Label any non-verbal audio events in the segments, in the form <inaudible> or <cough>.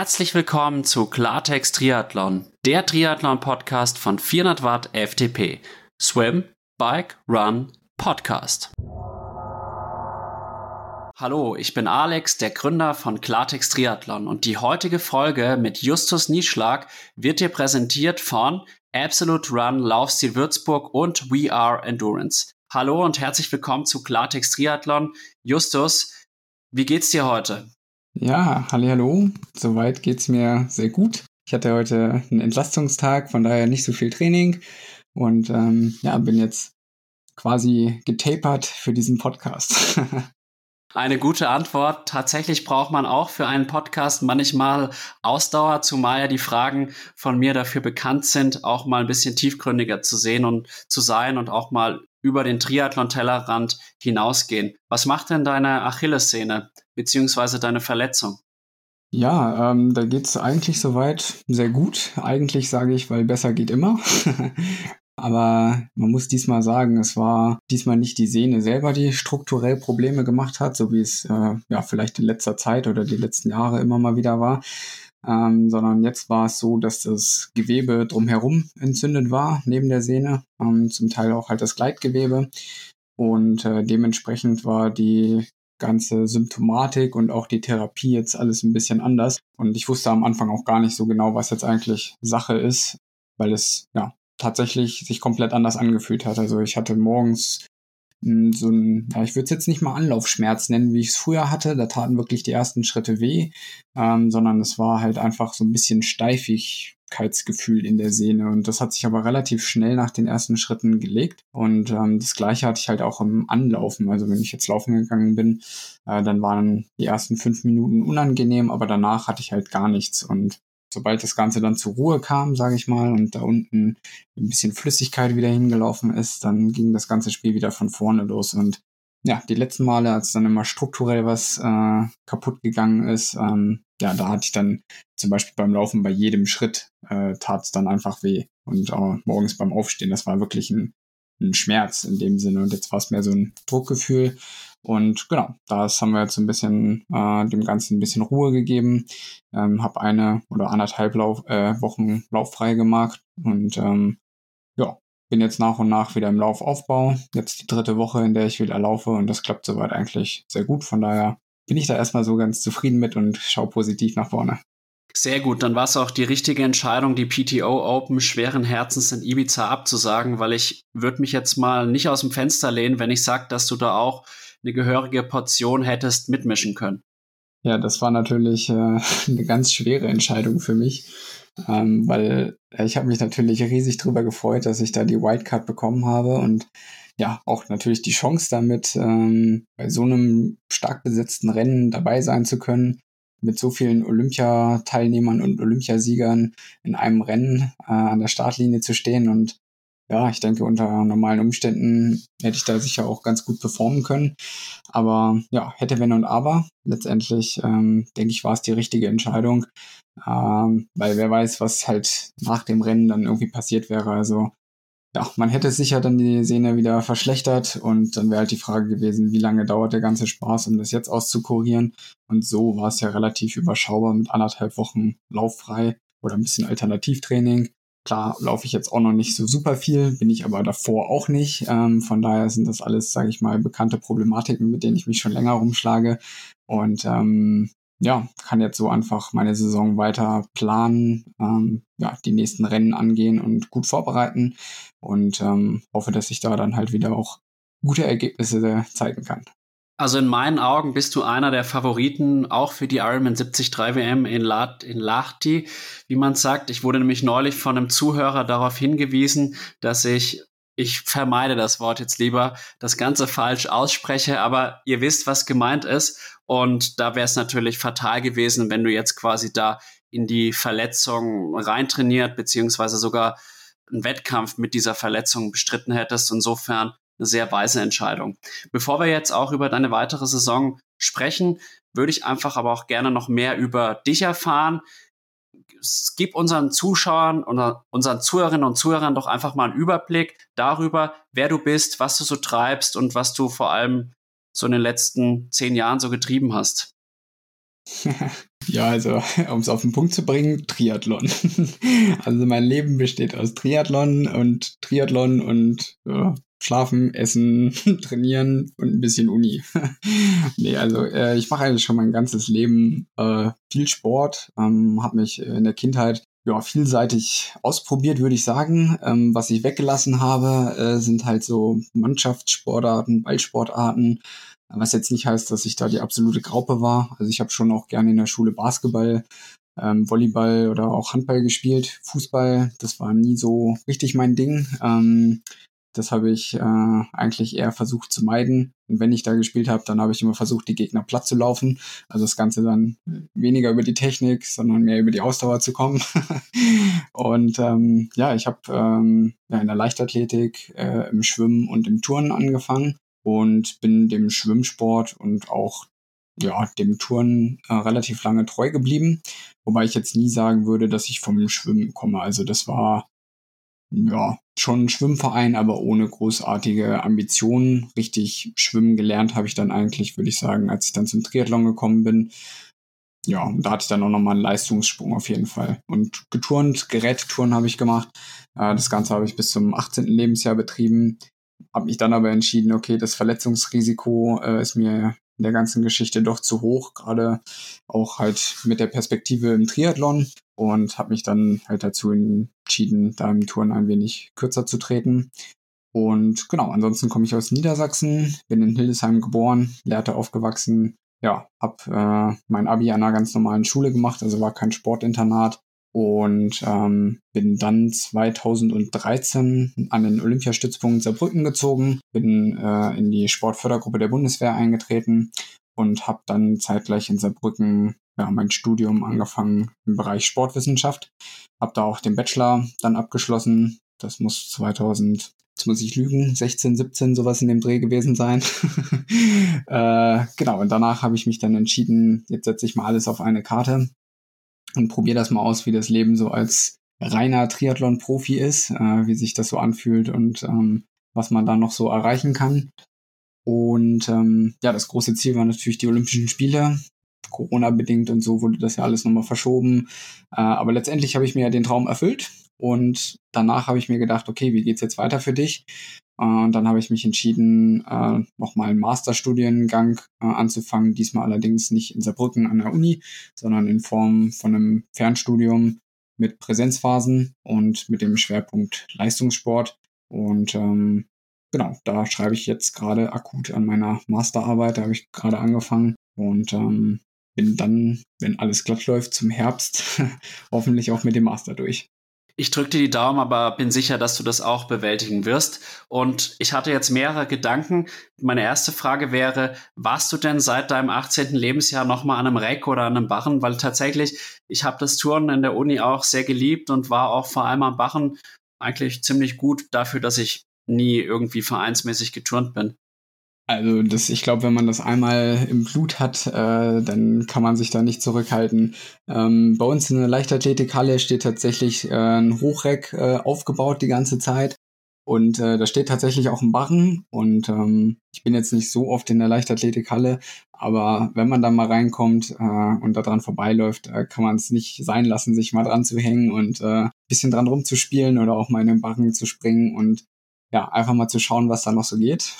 Herzlich willkommen zu Klartext Triathlon, der Triathlon-Podcast von 400 Watt FTP. Swim, Bike, Run, Podcast. Hallo, ich bin Alex, der Gründer von Klartext Triathlon und die heutige Folge mit Justus Nieschlag wird dir präsentiert von Absolute Run, Laufstil Würzburg und We Are Endurance. Hallo und herzlich willkommen zu Klartext Triathlon. Justus, wie geht's dir heute? Ja, hallo. Soweit geht's mir sehr gut. Ich hatte heute einen Entlastungstag, von daher nicht so viel Training und ähm, ja, bin jetzt quasi getapert für diesen Podcast. <laughs> Eine gute Antwort. Tatsächlich braucht man auch für einen Podcast manchmal Ausdauer, zumal ja die Fragen von mir dafür bekannt sind, auch mal ein bisschen tiefgründiger zu sehen und zu sein und auch mal über den Triathlon-Tellerrand hinausgehen. Was macht denn deine Achillessehne beziehungsweise deine Verletzung? Ja, ähm, da geht's eigentlich soweit sehr gut. Eigentlich sage ich, weil besser geht immer. <laughs> Aber man muss diesmal sagen, es war diesmal nicht die Sehne selber, die strukturell Probleme gemacht hat, so wie es äh, ja vielleicht in letzter Zeit oder die letzten Jahre immer mal wieder war, ähm, sondern jetzt war es so, dass das Gewebe drumherum entzündet war, neben der Sehne, ähm, zum Teil auch halt das Gleitgewebe. Und äh, dementsprechend war die ganze Symptomatik und auch die Therapie jetzt alles ein bisschen anders. Und ich wusste am Anfang auch gar nicht so genau, was jetzt eigentlich Sache ist, weil es ja tatsächlich sich komplett anders angefühlt hat. Also ich hatte morgens hm, so ein, ja, ich würde es jetzt nicht mal Anlaufschmerz nennen, wie ich es früher hatte. Da taten wirklich die ersten Schritte weh, ähm, sondern es war halt einfach so ein bisschen Steifigkeitsgefühl in der Sehne. Und das hat sich aber relativ schnell nach den ersten Schritten gelegt. Und ähm, das gleiche hatte ich halt auch im Anlaufen. Also wenn ich jetzt laufen gegangen bin, äh, dann waren die ersten fünf Minuten unangenehm, aber danach hatte ich halt gar nichts. Und sobald das Ganze dann zur Ruhe kam, sage ich mal, und da unten ein bisschen Flüssigkeit wieder hingelaufen ist, dann ging das ganze Spiel wieder von vorne los. Und ja, die letzten Male, als dann immer strukturell was äh, kaputt gegangen ist, ähm, ja, da hatte ich dann zum Beispiel beim Laufen bei jedem Schritt äh, tat es dann einfach weh. Und auch morgens beim Aufstehen, das war wirklich ein, ein Schmerz in dem Sinne. Und jetzt war es mehr so ein Druckgefühl. Und genau, das haben wir jetzt ein bisschen äh, dem Ganzen ein bisschen Ruhe gegeben. Ähm, habe eine oder anderthalb Lauf, äh, Wochen lauffrei gemacht und ähm, ja, bin jetzt nach und nach wieder im Laufaufbau. Jetzt die dritte Woche, in der ich wieder laufe und das klappt soweit eigentlich sehr gut. Von daher bin ich da erstmal so ganz zufrieden mit und schaue positiv nach vorne. Sehr gut, dann war es auch die richtige Entscheidung, die PTO Open schweren Herzens in Ibiza abzusagen, weil ich würde mich jetzt mal nicht aus dem Fenster lehnen, wenn ich sage, dass du da auch eine gehörige Portion hättest mitmischen können. Ja, das war natürlich äh, <laughs> eine ganz schwere Entscheidung für mich, ähm, weil ich habe mich natürlich riesig drüber gefreut, dass ich da die Wildcard bekommen habe und ja, auch natürlich die Chance damit, ähm, bei so einem stark besetzten Rennen dabei sein zu können, mit so vielen Olympiateilnehmern und Olympiasiegern in einem Rennen äh, an der Startlinie zu stehen und ja, ich denke, unter normalen Umständen hätte ich da sicher auch ganz gut performen können. Aber ja, hätte wenn und aber. Letztendlich, ähm, denke ich, war es die richtige Entscheidung. Ähm, weil wer weiß, was halt nach dem Rennen dann irgendwie passiert wäre. Also ja, man hätte sicher dann die Sehne wieder verschlechtert und dann wäre halt die Frage gewesen, wie lange dauert der ganze Spaß, um das jetzt auszukurieren. Und so war es ja relativ überschaubar mit anderthalb Wochen lauffrei oder ein bisschen Alternativtraining. Klar laufe ich jetzt auch noch nicht so super viel, bin ich aber davor auch nicht. Ähm, von daher sind das alles, sage ich mal, bekannte Problematiken, mit denen ich mich schon länger rumschlage. Und ähm, ja, kann jetzt so einfach meine Saison weiter planen, ähm, ja, die nächsten Rennen angehen und gut vorbereiten und ähm, hoffe, dass ich da dann halt wieder auch gute Ergebnisse zeigen kann. Also in meinen Augen bist du einer der Favoriten auch für die Ironman 73 WM in, La in Lahti, wie man sagt. Ich wurde nämlich neulich von einem Zuhörer darauf hingewiesen, dass ich ich vermeide das Wort jetzt lieber, das Ganze falsch ausspreche, aber ihr wisst, was gemeint ist. Und da wäre es natürlich fatal gewesen, wenn du jetzt quasi da in die Verletzung reintrainiert, beziehungsweise sogar einen Wettkampf mit dieser Verletzung bestritten hättest. Insofern eine sehr weise Entscheidung. Bevor wir jetzt auch über deine weitere Saison sprechen, würde ich einfach aber auch gerne noch mehr über dich erfahren. Gib unseren Zuschauern oder unseren Zuhörerinnen und Zuhörern doch einfach mal einen Überblick darüber, wer du bist, was du so treibst und was du vor allem so in den letzten zehn Jahren so getrieben hast. <laughs> ja, also <laughs> um es auf den Punkt zu bringen, Triathlon. <laughs> also mein Leben besteht aus Triathlon und Triathlon und ja, Schlafen, Essen, Trainieren und ein bisschen Uni. nee, also äh, ich mache eigentlich schon mein ganzes Leben äh, viel Sport, ähm, habe mich in der Kindheit ja, vielseitig ausprobiert, würde ich sagen. Ähm, was ich weggelassen habe, äh, sind halt so Mannschaftssportarten, Ballsportarten, was jetzt nicht heißt, dass ich da die absolute Graupe war. Also ich habe schon auch gerne in der Schule Basketball, ähm, Volleyball oder auch Handball gespielt. Fußball, das war nie so richtig mein Ding. Ähm, das habe ich äh, eigentlich eher versucht zu meiden. Und wenn ich da gespielt habe, dann habe ich immer versucht, die Gegner platt zu laufen. Also das Ganze dann weniger über die Technik, sondern mehr über die Ausdauer zu kommen. <laughs> und ähm, ja, ich habe ähm, ja, in der Leichtathletik, äh, im Schwimmen und im Turnen angefangen und bin dem Schwimmsport und auch ja, dem Touren äh, relativ lange treu geblieben. Wobei ich jetzt nie sagen würde, dass ich vom Schwimmen komme. Also das war ja, schon ein Schwimmverein, aber ohne großartige Ambitionen. Richtig schwimmen gelernt habe ich dann eigentlich, würde ich sagen, als ich dann zum Triathlon gekommen bin. Ja, und da hatte ich dann auch nochmal einen Leistungssprung auf jeden Fall. Und geturnt, Gerätetouren habe ich gemacht. Das Ganze habe ich bis zum 18. Lebensjahr betrieben. Habe mich dann aber entschieden, okay, das Verletzungsrisiko äh, ist mir in der ganzen Geschichte doch zu hoch, gerade auch halt mit der Perspektive im Triathlon und habe mich dann halt dazu entschieden, da im Touren ein wenig kürzer zu treten. Und genau, ansonsten komme ich aus Niedersachsen, bin in Hildesheim geboren, Lehrte aufgewachsen, ja, habe äh, mein Abi an einer ganz normalen Schule gemacht, also war kein Sportinternat und ähm, bin dann 2013 an den Olympiastützpunkt Saarbrücken gezogen, bin äh, in die Sportfördergruppe der Bundeswehr eingetreten und habe dann zeitgleich in Saarbrücken ja, mein Studium angefangen im Bereich Sportwissenschaft, habe da auch den Bachelor dann abgeschlossen. Das muss 2000 jetzt muss ich lügen, 16, 17, sowas in dem Dreh gewesen sein. <laughs> äh, genau, und danach habe ich mich dann entschieden, jetzt setze ich mal alles auf eine Karte und probiere das mal aus, wie das Leben so als reiner Triathlon-Profi ist, äh, wie sich das so anfühlt und ähm, was man da noch so erreichen kann. Und ähm, ja, das große Ziel war natürlich die Olympischen Spiele. Corona-bedingt und so wurde das ja alles nochmal verschoben. Äh, aber letztendlich habe ich mir ja den Traum erfüllt und danach habe ich mir gedacht, okay, wie geht's jetzt weiter für dich? Äh, und dann habe ich mich entschieden, äh, nochmal einen Masterstudiengang äh, anzufangen. Diesmal allerdings nicht in Saarbrücken an der Uni, sondern in Form von einem Fernstudium mit Präsenzphasen und mit dem Schwerpunkt Leistungssport. Und ähm, genau, da schreibe ich jetzt gerade akut an meiner Masterarbeit. Da habe ich gerade angefangen und ähm, bin dann, wenn alles glatt läuft, zum Herbst <laughs> hoffentlich auch mit dem Master durch. Ich drücke dir die Daumen, aber bin sicher, dass du das auch bewältigen wirst. Und ich hatte jetzt mehrere Gedanken. Meine erste Frage wäre, warst du denn seit deinem 18. Lebensjahr nochmal an einem Reck oder an einem Barren? Weil tatsächlich, ich habe das Touren in der Uni auch sehr geliebt und war auch vor allem am Barren eigentlich ziemlich gut dafür, dass ich nie irgendwie vereinsmäßig geturnt bin. Also das, ich glaube, wenn man das einmal im Blut hat, äh, dann kann man sich da nicht zurückhalten. Ähm, bei uns in der Leichtathletikhalle steht tatsächlich äh, ein Hochreck äh, aufgebaut die ganze Zeit. Und äh, da steht tatsächlich auch ein Barren. Und ähm, ich bin jetzt nicht so oft in der Leichtathletikhalle, aber wenn man da mal reinkommt äh, und da dran vorbeiläuft, äh, kann man es nicht sein lassen, sich mal dran zu hängen und äh, bisschen dran rumzuspielen oder auch mal in den Barren zu springen. Und ja, einfach mal zu schauen, was da noch so geht.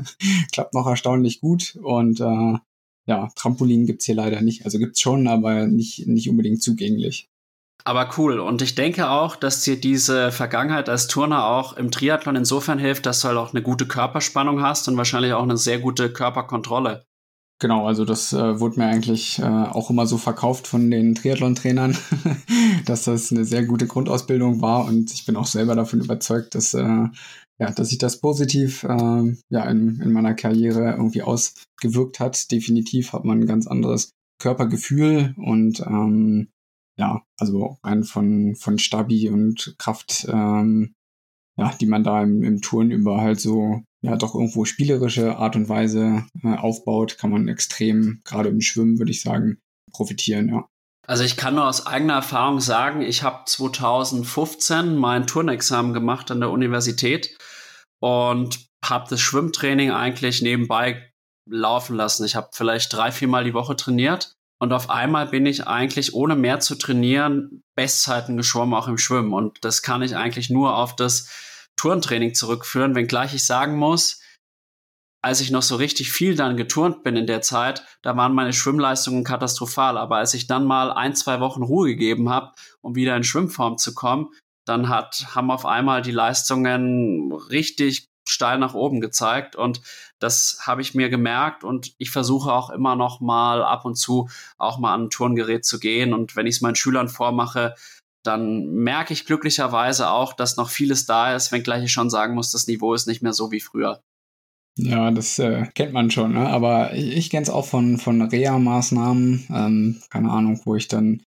<laughs> Klappt noch erstaunlich gut und äh, ja, Trampolin gibt's hier leider nicht. Also gibt's schon, aber nicht, nicht unbedingt zugänglich. Aber cool. Und ich denke auch, dass dir diese Vergangenheit als Turner auch im Triathlon insofern hilft, dass du halt auch eine gute Körperspannung hast und wahrscheinlich auch eine sehr gute Körperkontrolle. Genau, also das äh, wurde mir eigentlich äh, auch immer so verkauft von den Triathlon-Trainern, <laughs> dass das eine sehr gute Grundausbildung war und ich bin auch selber davon überzeugt, dass äh, ja, dass sich das positiv äh, ja, in, in meiner Karriere irgendwie ausgewirkt hat. Definitiv hat man ein ganz anderes Körpergefühl und ähm, ja, also rein von, von Stabi und Kraft, ähm, ja, die man da im, im Touren über halt so ja doch irgendwo spielerische Art und Weise äh, aufbaut, kann man extrem, gerade im Schwimmen, würde ich sagen, profitieren, ja. Also ich kann nur aus eigener Erfahrung sagen, ich habe 2015 mein Turnexamen gemacht an der Universität und habe das Schwimmtraining eigentlich nebenbei laufen lassen. Ich habe vielleicht drei, viermal die Woche trainiert Und auf einmal bin ich eigentlich, ohne mehr zu trainieren, Bestzeiten geschwommen, auch im Schwimmen. Und das kann ich eigentlich nur auf das Turntraining zurückführen, wenngleich ich sagen muss, als ich noch so richtig viel dann geturnt bin in der Zeit, da waren meine Schwimmleistungen katastrophal. Aber als ich dann mal ein, zwei Wochen Ruhe gegeben habe, um wieder in Schwimmform zu kommen, dann hat, haben auf einmal die Leistungen richtig steil nach oben gezeigt und das habe ich mir gemerkt und ich versuche auch immer noch mal ab und zu auch mal an ein Turngerät zu gehen und wenn ich es meinen Schülern vormache, dann merke ich glücklicherweise auch, dass noch vieles da ist, wenngleich ich schon sagen muss, das Niveau ist nicht mehr so wie früher. Ja, das äh, kennt man schon, ne? aber ich, ich kenne es auch von, von Reha-Maßnahmen, ähm, keine Ahnung, wo ich dann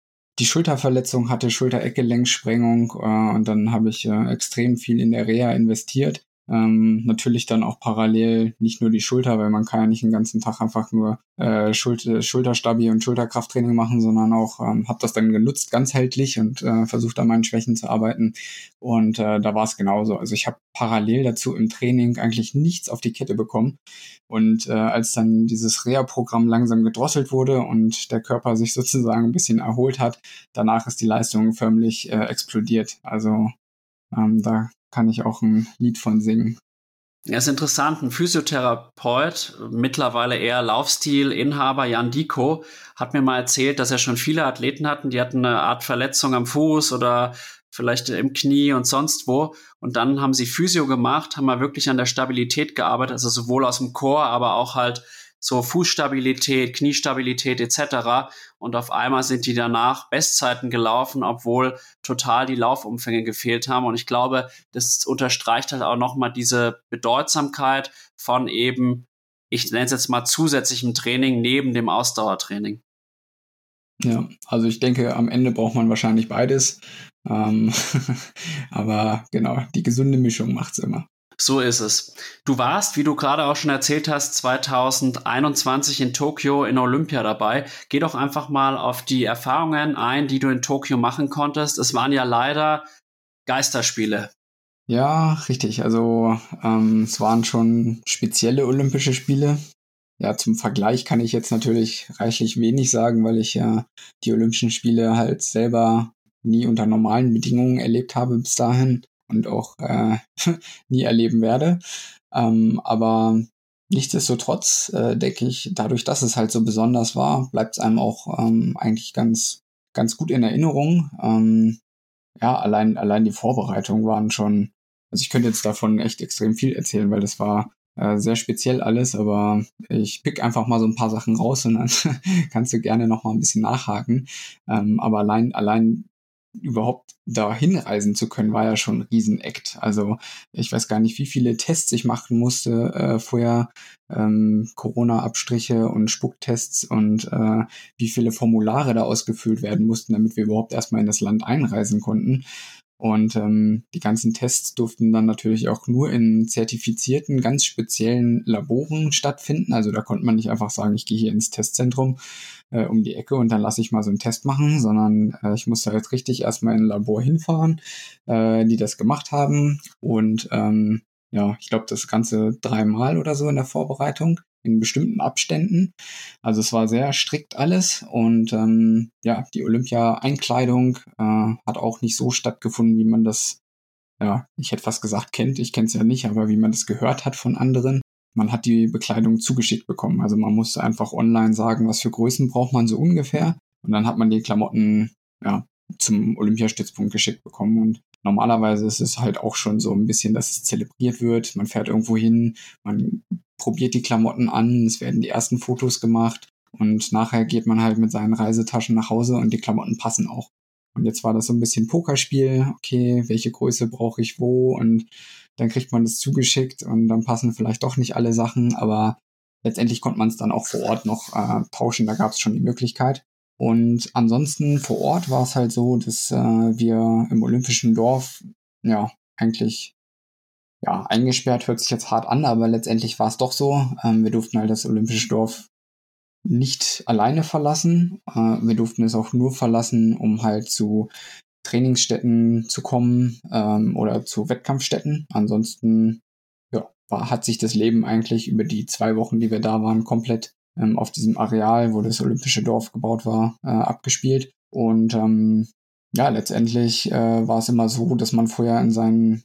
die Schulterverletzung hatte, Schulter-Eckgelenksprengung äh, und dann habe ich äh, extrem viel in der Reha investiert ähm, natürlich dann auch parallel nicht nur die Schulter, weil man kann ja nicht den ganzen Tag einfach nur äh, Schulter, Schulterstabi und Schulterkrafttraining machen, sondern auch ähm, habe das dann genutzt ganzheitlich und äh, versucht an meinen Schwächen zu arbeiten. Und äh, da war es genauso. Also ich habe parallel dazu im Training eigentlich nichts auf die Kette bekommen. Und äh, als dann dieses Reha-Programm langsam gedrosselt wurde und der Körper sich <laughs> sozusagen ein bisschen erholt hat, danach ist die Leistung förmlich äh, explodiert. Also ähm, da kann ich auch ein Lied von singen. Ja, ist interessant. Ein Physiotherapeut, mittlerweile eher Laufstil-Inhaber Jan Diko, hat mir mal erzählt, dass er schon viele Athleten hatten, die hatten eine Art Verletzung am Fuß oder vielleicht im Knie und sonst wo. Und dann haben sie Physio gemacht, haben mal wirklich an der Stabilität gearbeitet, also sowohl aus dem Chor, aber auch halt so Fußstabilität, Kniestabilität etc. Und auf einmal sind die danach Bestzeiten gelaufen, obwohl total die Laufumfänge gefehlt haben. Und ich glaube, das unterstreicht halt auch nochmal diese Bedeutsamkeit von eben, ich nenne es jetzt mal zusätzlichem Training neben dem Ausdauertraining. Ja, also ich denke, am Ende braucht man wahrscheinlich beides. Ähm, <laughs> aber genau, die gesunde Mischung macht's immer. So ist es. Du warst, wie du gerade auch schon erzählt hast, 2021 in Tokio in Olympia dabei. Geh doch einfach mal auf die Erfahrungen ein, die du in Tokio machen konntest. Es waren ja leider Geisterspiele. Ja, richtig. Also ähm, es waren schon spezielle Olympische Spiele. Ja, zum Vergleich kann ich jetzt natürlich reichlich wenig sagen, weil ich ja die Olympischen Spiele halt selber nie unter normalen Bedingungen erlebt habe bis dahin und auch äh, <laughs> nie erleben werde. Ähm, aber nichtsdestotrotz äh, denke ich, dadurch, dass es halt so besonders war, bleibt es einem auch ähm, eigentlich ganz, ganz gut in Erinnerung. Ähm, ja, allein, allein die Vorbereitungen waren schon, also ich könnte jetzt davon echt extrem viel erzählen, weil das war äh, sehr speziell alles, aber ich pick einfach mal so ein paar Sachen raus und dann <laughs> kannst du gerne noch mal ein bisschen nachhaken. Ähm, aber allein, allein überhaupt dahin reisen zu können, war ja schon ein Riesenakt. Also ich weiß gar nicht, wie viele Tests ich machen musste äh, vorher, ähm, Corona-Abstriche und Spucktests und äh, wie viele Formulare da ausgefüllt werden mussten, damit wir überhaupt erstmal in das Land einreisen konnten. Und ähm, die ganzen Tests durften dann natürlich auch nur in zertifizierten, ganz speziellen Laboren stattfinden. Also da konnte man nicht einfach sagen, ich gehe hier ins Testzentrum äh, um die Ecke und dann lasse ich mal so einen Test machen, sondern äh, ich musste halt richtig erstmal in ein Labor hinfahren, äh, die das gemacht haben. Und ähm, ja, ich glaube, das Ganze dreimal oder so in der Vorbereitung in bestimmten Abständen. Also es war sehr strikt alles und ähm, ja, die Olympia-Einkleidung äh, hat auch nicht so stattgefunden, wie man das, ja, ich hätte fast gesagt kennt, ich kenne es ja nicht, aber wie man das gehört hat von anderen. Man hat die Bekleidung zugeschickt bekommen. Also man musste einfach online sagen, was für Größen braucht man so ungefähr. Und dann hat man die Klamotten ja, zum Olympiastützpunkt geschickt bekommen. Und normalerweise ist es halt auch schon so ein bisschen, dass es zelebriert wird. Man fährt irgendwo hin, man probiert die Klamotten an, es werden die ersten Fotos gemacht und nachher geht man halt mit seinen Reisetaschen nach Hause und die Klamotten passen auch. Und jetzt war das so ein bisschen Pokerspiel. Okay, welche Größe brauche ich wo? Und dann kriegt man das zugeschickt und dann passen vielleicht doch nicht alle Sachen, aber letztendlich konnte man es dann auch vor Ort noch äh, tauschen. Da gab es schon die Möglichkeit. Und ansonsten vor Ort war es halt so, dass äh, wir im Olympischen Dorf ja eigentlich ja, eingesperrt hört sich jetzt hart an, aber letztendlich war es doch so. Ähm, wir durften halt das Olympische Dorf nicht alleine verlassen. Äh, wir durften es auch nur verlassen, um halt zu Trainingsstätten zu kommen ähm, oder zu Wettkampfstätten. Ansonsten ja, war, hat sich das Leben eigentlich über die zwei Wochen, die wir da waren, komplett ähm, auf diesem Areal, wo das Olympische Dorf gebaut war, äh, abgespielt. Und ähm, ja, letztendlich äh, war es immer so, dass man vorher in seinen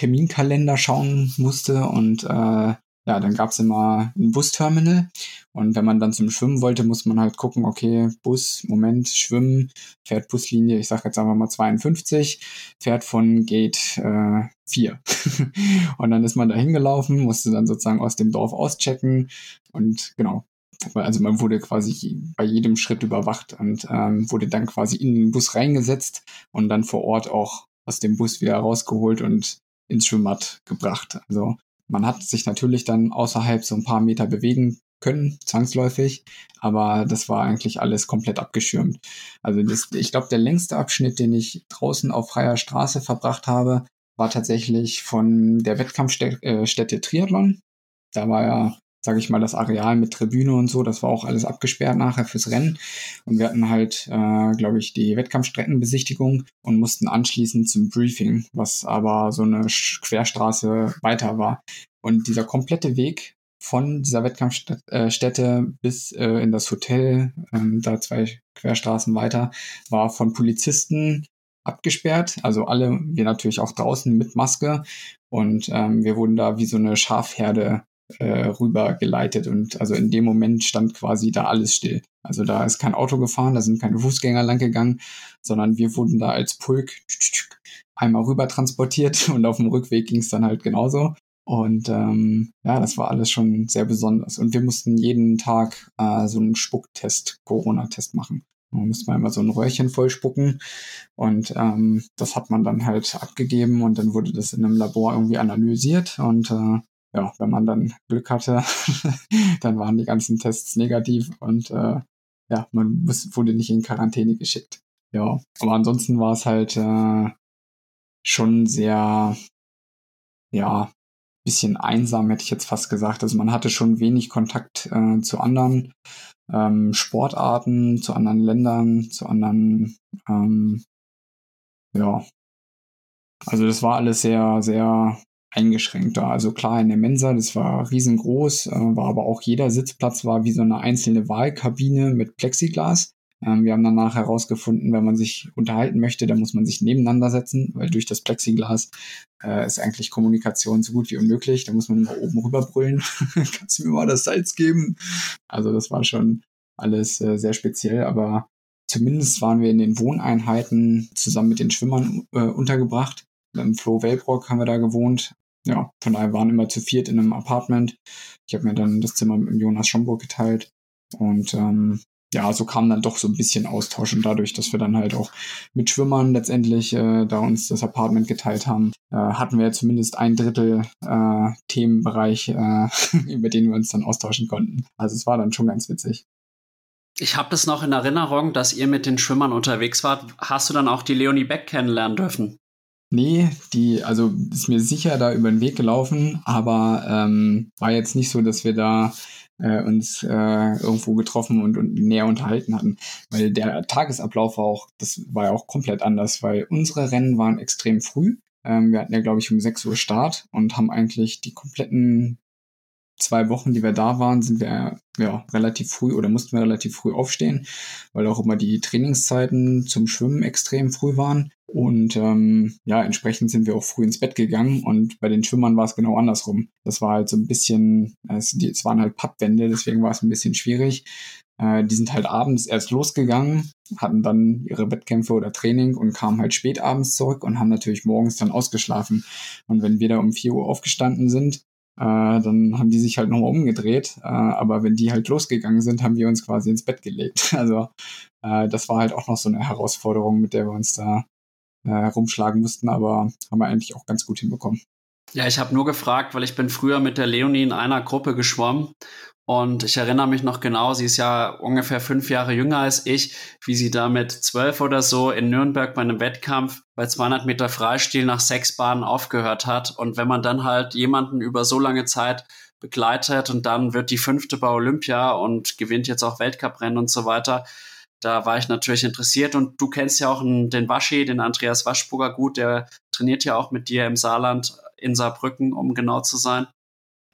Terminkalender schauen musste und äh, ja, dann gab es immer ein Busterminal. Und wenn man dann zum Schwimmen wollte, muss man halt gucken, okay, Bus, Moment, Schwimmen, fährt Buslinie, ich sage jetzt einfach mal 52, fährt von Gate äh, 4. <laughs> und dann ist man da hingelaufen, musste dann sozusagen aus dem Dorf auschecken und genau. Also man wurde quasi bei jedem Schritt überwacht und ähm, wurde dann quasi in den Bus reingesetzt und dann vor Ort auch aus dem Bus wieder rausgeholt und ins Schwimmbad gebracht. Also man hat sich natürlich dann außerhalb so ein paar Meter bewegen können, zwangsläufig, aber das war eigentlich alles komplett abgeschirmt. Also das, ich glaube, der längste Abschnitt, den ich draußen auf freier Straße verbracht habe, war tatsächlich von der Wettkampfstätte äh, Triathlon. Da war ja sage ich mal, das Areal mit Tribüne und so, das war auch alles abgesperrt nachher fürs Rennen. Und wir hatten halt, äh, glaube ich, die Wettkampfstreckenbesichtigung und mussten anschließend zum Briefing, was aber so eine Querstraße weiter war. Und dieser komplette Weg von dieser Wettkampfstätte äh, bis äh, in das Hotel, ähm, da zwei Querstraßen weiter, war von Polizisten abgesperrt. Also alle, wir natürlich auch draußen mit Maske. Und ähm, wir wurden da wie so eine Schafherde äh, rübergeleitet und also in dem Moment stand quasi da alles still. Also da ist kein Auto gefahren, da sind keine Fußgänger lang gegangen, sondern wir wurden da als Pulk einmal rüber transportiert <laughs> und auf dem Rückweg ging es dann halt genauso. Und ähm, ja, das war alles schon sehr besonders. Und wir mussten jeden Tag äh, so einen Spucktest, Corona-Test machen. Man musste mal immer so ein Röhrchen voll spucken und ähm, das hat man dann halt abgegeben und dann wurde das in einem Labor irgendwie analysiert und äh, ja, wenn man dann Glück hatte, <laughs> dann waren die ganzen Tests negativ und äh, ja, man muss, wurde nicht in Quarantäne geschickt. Ja, aber ansonsten war es halt äh, schon sehr, ja, bisschen einsam, hätte ich jetzt fast gesagt. Also man hatte schon wenig Kontakt äh, zu anderen ähm, Sportarten, zu anderen Ländern, zu anderen, ähm, ja. Also das war alles sehr, sehr eingeschränkt da. Also klar in der Mensa, das war riesengroß, äh, war aber auch jeder Sitzplatz war wie so eine einzelne Wahlkabine mit Plexiglas. Ähm, wir haben danach herausgefunden, wenn man sich unterhalten möchte, dann muss man sich nebeneinander setzen, weil durch das Plexiglas äh, ist eigentlich Kommunikation so gut wie unmöglich. Da muss man immer oben rüber brüllen. <laughs> Kannst du mir mal das Salz geben? Also das war schon alles äh, sehr speziell, aber zumindest waren wir in den Wohneinheiten zusammen mit den Schwimmern äh, untergebracht. Im Flo Welbrock haben wir da gewohnt ja, von daher waren immer zu viert in einem Apartment. Ich habe mir dann das Zimmer mit Jonas Schomburg geteilt. Und ähm, ja, so kam dann doch so ein bisschen Austausch und dadurch, dass wir dann halt auch mit Schwimmern letztendlich äh, da uns das Apartment geteilt haben, äh, hatten wir zumindest ein Drittel äh, Themenbereich, äh, <laughs> über den wir uns dann austauschen konnten. Also es war dann schon ganz witzig. Ich habe das noch in Erinnerung, dass ihr mit den Schwimmern unterwegs wart. Hast du dann auch die Leonie Beck kennenlernen dürfen? Nee, die, also ist mir sicher da über den Weg gelaufen, aber ähm, war jetzt nicht so, dass wir da äh, uns äh, irgendwo getroffen und, und näher unterhalten hatten. Weil der Tagesablauf war auch, das war ja auch komplett anders, weil unsere Rennen waren extrem früh. Ähm, wir hatten ja, glaube ich, um 6 Uhr Start und haben eigentlich die kompletten zwei Wochen, die wir da waren, sind wir ja relativ früh oder mussten wir relativ früh aufstehen, weil auch immer die Trainingszeiten zum Schwimmen extrem früh waren. Und ähm, ja, entsprechend sind wir auch früh ins Bett gegangen und bei den Schwimmern war es genau andersrum. Das war halt so ein bisschen, es, es waren halt Pappwände, deswegen war es ein bisschen schwierig. Äh, die sind halt abends erst losgegangen, hatten dann ihre Wettkämpfe oder Training und kamen halt spät abends zurück und haben natürlich morgens dann ausgeschlafen. Und wenn wir da um 4 Uhr aufgestanden sind, dann haben die sich halt nochmal umgedreht. Äh, aber wenn die halt losgegangen sind, haben wir uns quasi ins Bett gelegt. <laughs> Also äh, das war halt auch noch so eine Herausforderung, mit der wir uns da äh, rumschlagen mussten, aber haben wir eigentlich auch ganz gut hinbekommen. Ja, ich habe nur gefragt, weil ich bin früher mit der Leonie in einer Gruppe geschwommen und ich erinnere mich noch genau, sie ist ja ungefähr fünf Jahre jünger als ich, wie sie da mit zwölf oder so in Nürnberg bei einem Wettkampf bei 200 Meter Freistil nach sechs Bahnen aufgehört hat. Und wenn man dann halt jemanden über so lange Zeit begleitet und dann wird die fünfte bei Olympia und gewinnt jetzt auch Weltcuprennen und so weiter, da war ich natürlich interessiert. Und du kennst ja auch den Waschi, den Andreas Waschburger gut, der trainiert ja auch mit dir im Saarland in Saarbrücken, um genau zu sein.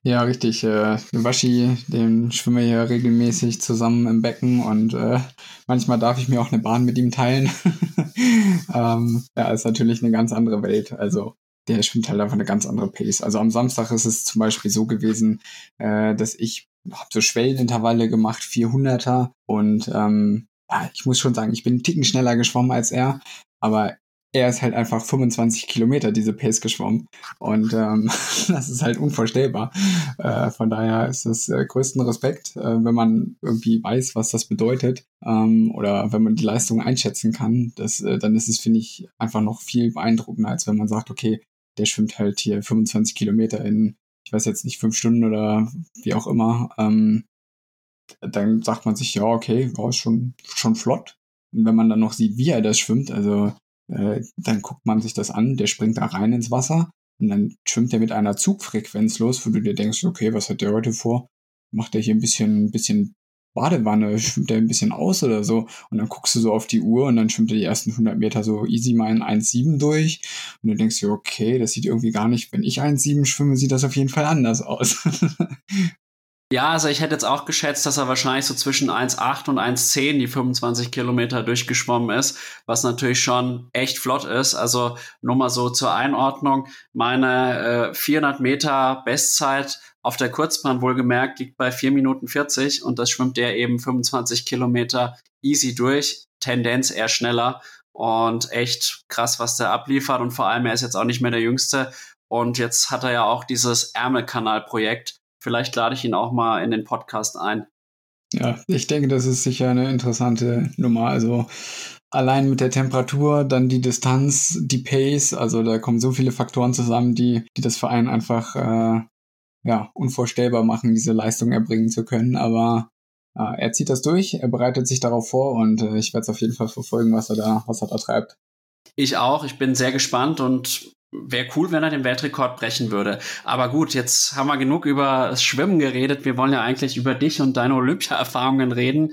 Ja, richtig. Äh, Waschi, den schwimme ich ja regelmäßig zusammen im Becken und äh, manchmal darf ich mir auch eine Bahn mit ihm teilen. <laughs> ähm, ja, ist natürlich eine ganz andere Welt. Also der schwimmt halt einfach eine ganz andere Pace. Also am Samstag ist es zum Beispiel so gewesen, äh, dass ich habe so Schwellenintervalle gemacht, 400er und ähm, ja, ich muss schon sagen, ich bin einen Ticken schneller geschwommen als er, aber er ist halt einfach 25 Kilometer diese Pace geschwommen. Und ähm, <laughs> das ist halt unvorstellbar. Äh, von daher ist das äh, größten Respekt, äh, wenn man irgendwie weiß, was das bedeutet ähm, oder wenn man die Leistung einschätzen kann. Das, äh, dann ist es, finde ich, einfach noch viel beeindruckender, als wenn man sagt, okay, der schwimmt halt hier 25 Kilometer in, ich weiß jetzt nicht, fünf Stunden oder wie auch immer. Ähm, dann sagt man sich, ja, okay, war schon, schon flott. Und wenn man dann noch sieht, wie er das schwimmt, also äh, dann guckt man sich das an, der springt da rein ins Wasser und dann schwimmt er mit einer Zugfrequenz los, wo du dir denkst, okay, was hat der heute vor? Macht er hier ein bisschen, ein bisschen Badewanne, schwimmt er ein bisschen aus oder so? Und dann guckst du so auf die Uhr und dann schwimmt er die ersten 100 Meter so easy mal in 1,7 durch. Und du denkst dir, okay, das sieht irgendwie gar nicht, wenn ich 1,7 schwimme, sieht das auf jeden Fall anders aus. <laughs> Ja, also ich hätte jetzt auch geschätzt, dass er wahrscheinlich so zwischen 1,8 und 1,10 die 25 Kilometer durchgeschwommen ist, was natürlich schon echt flott ist. Also nur mal so zur Einordnung. Meine äh, 400 Meter Bestzeit auf der Kurzbahn wohlgemerkt liegt bei 4 Minuten 40 und das schwimmt er eben 25 Kilometer easy durch, Tendenz eher schneller und echt krass, was der abliefert und vor allem er ist jetzt auch nicht mehr der Jüngste und jetzt hat er ja auch dieses Ärmelkanal-Projekt, Vielleicht lade ich ihn auch mal in den Podcast ein. Ja, ich denke, das ist sicher eine interessante Nummer. Also allein mit der Temperatur, dann die Distanz, die Pace, also da kommen so viele Faktoren zusammen, die, die das Verein einfach äh, ja, unvorstellbar machen, diese Leistung erbringen zu können. Aber äh, er zieht das durch, er bereitet sich darauf vor und äh, ich werde es auf jeden Fall verfolgen, was er da, was er da treibt. Ich auch. Ich bin sehr gespannt und wäre cool, wenn er den Weltrekord brechen würde. Aber gut, jetzt haben wir genug über das Schwimmen geredet. Wir wollen ja eigentlich über dich und deine Olympia-Erfahrungen reden.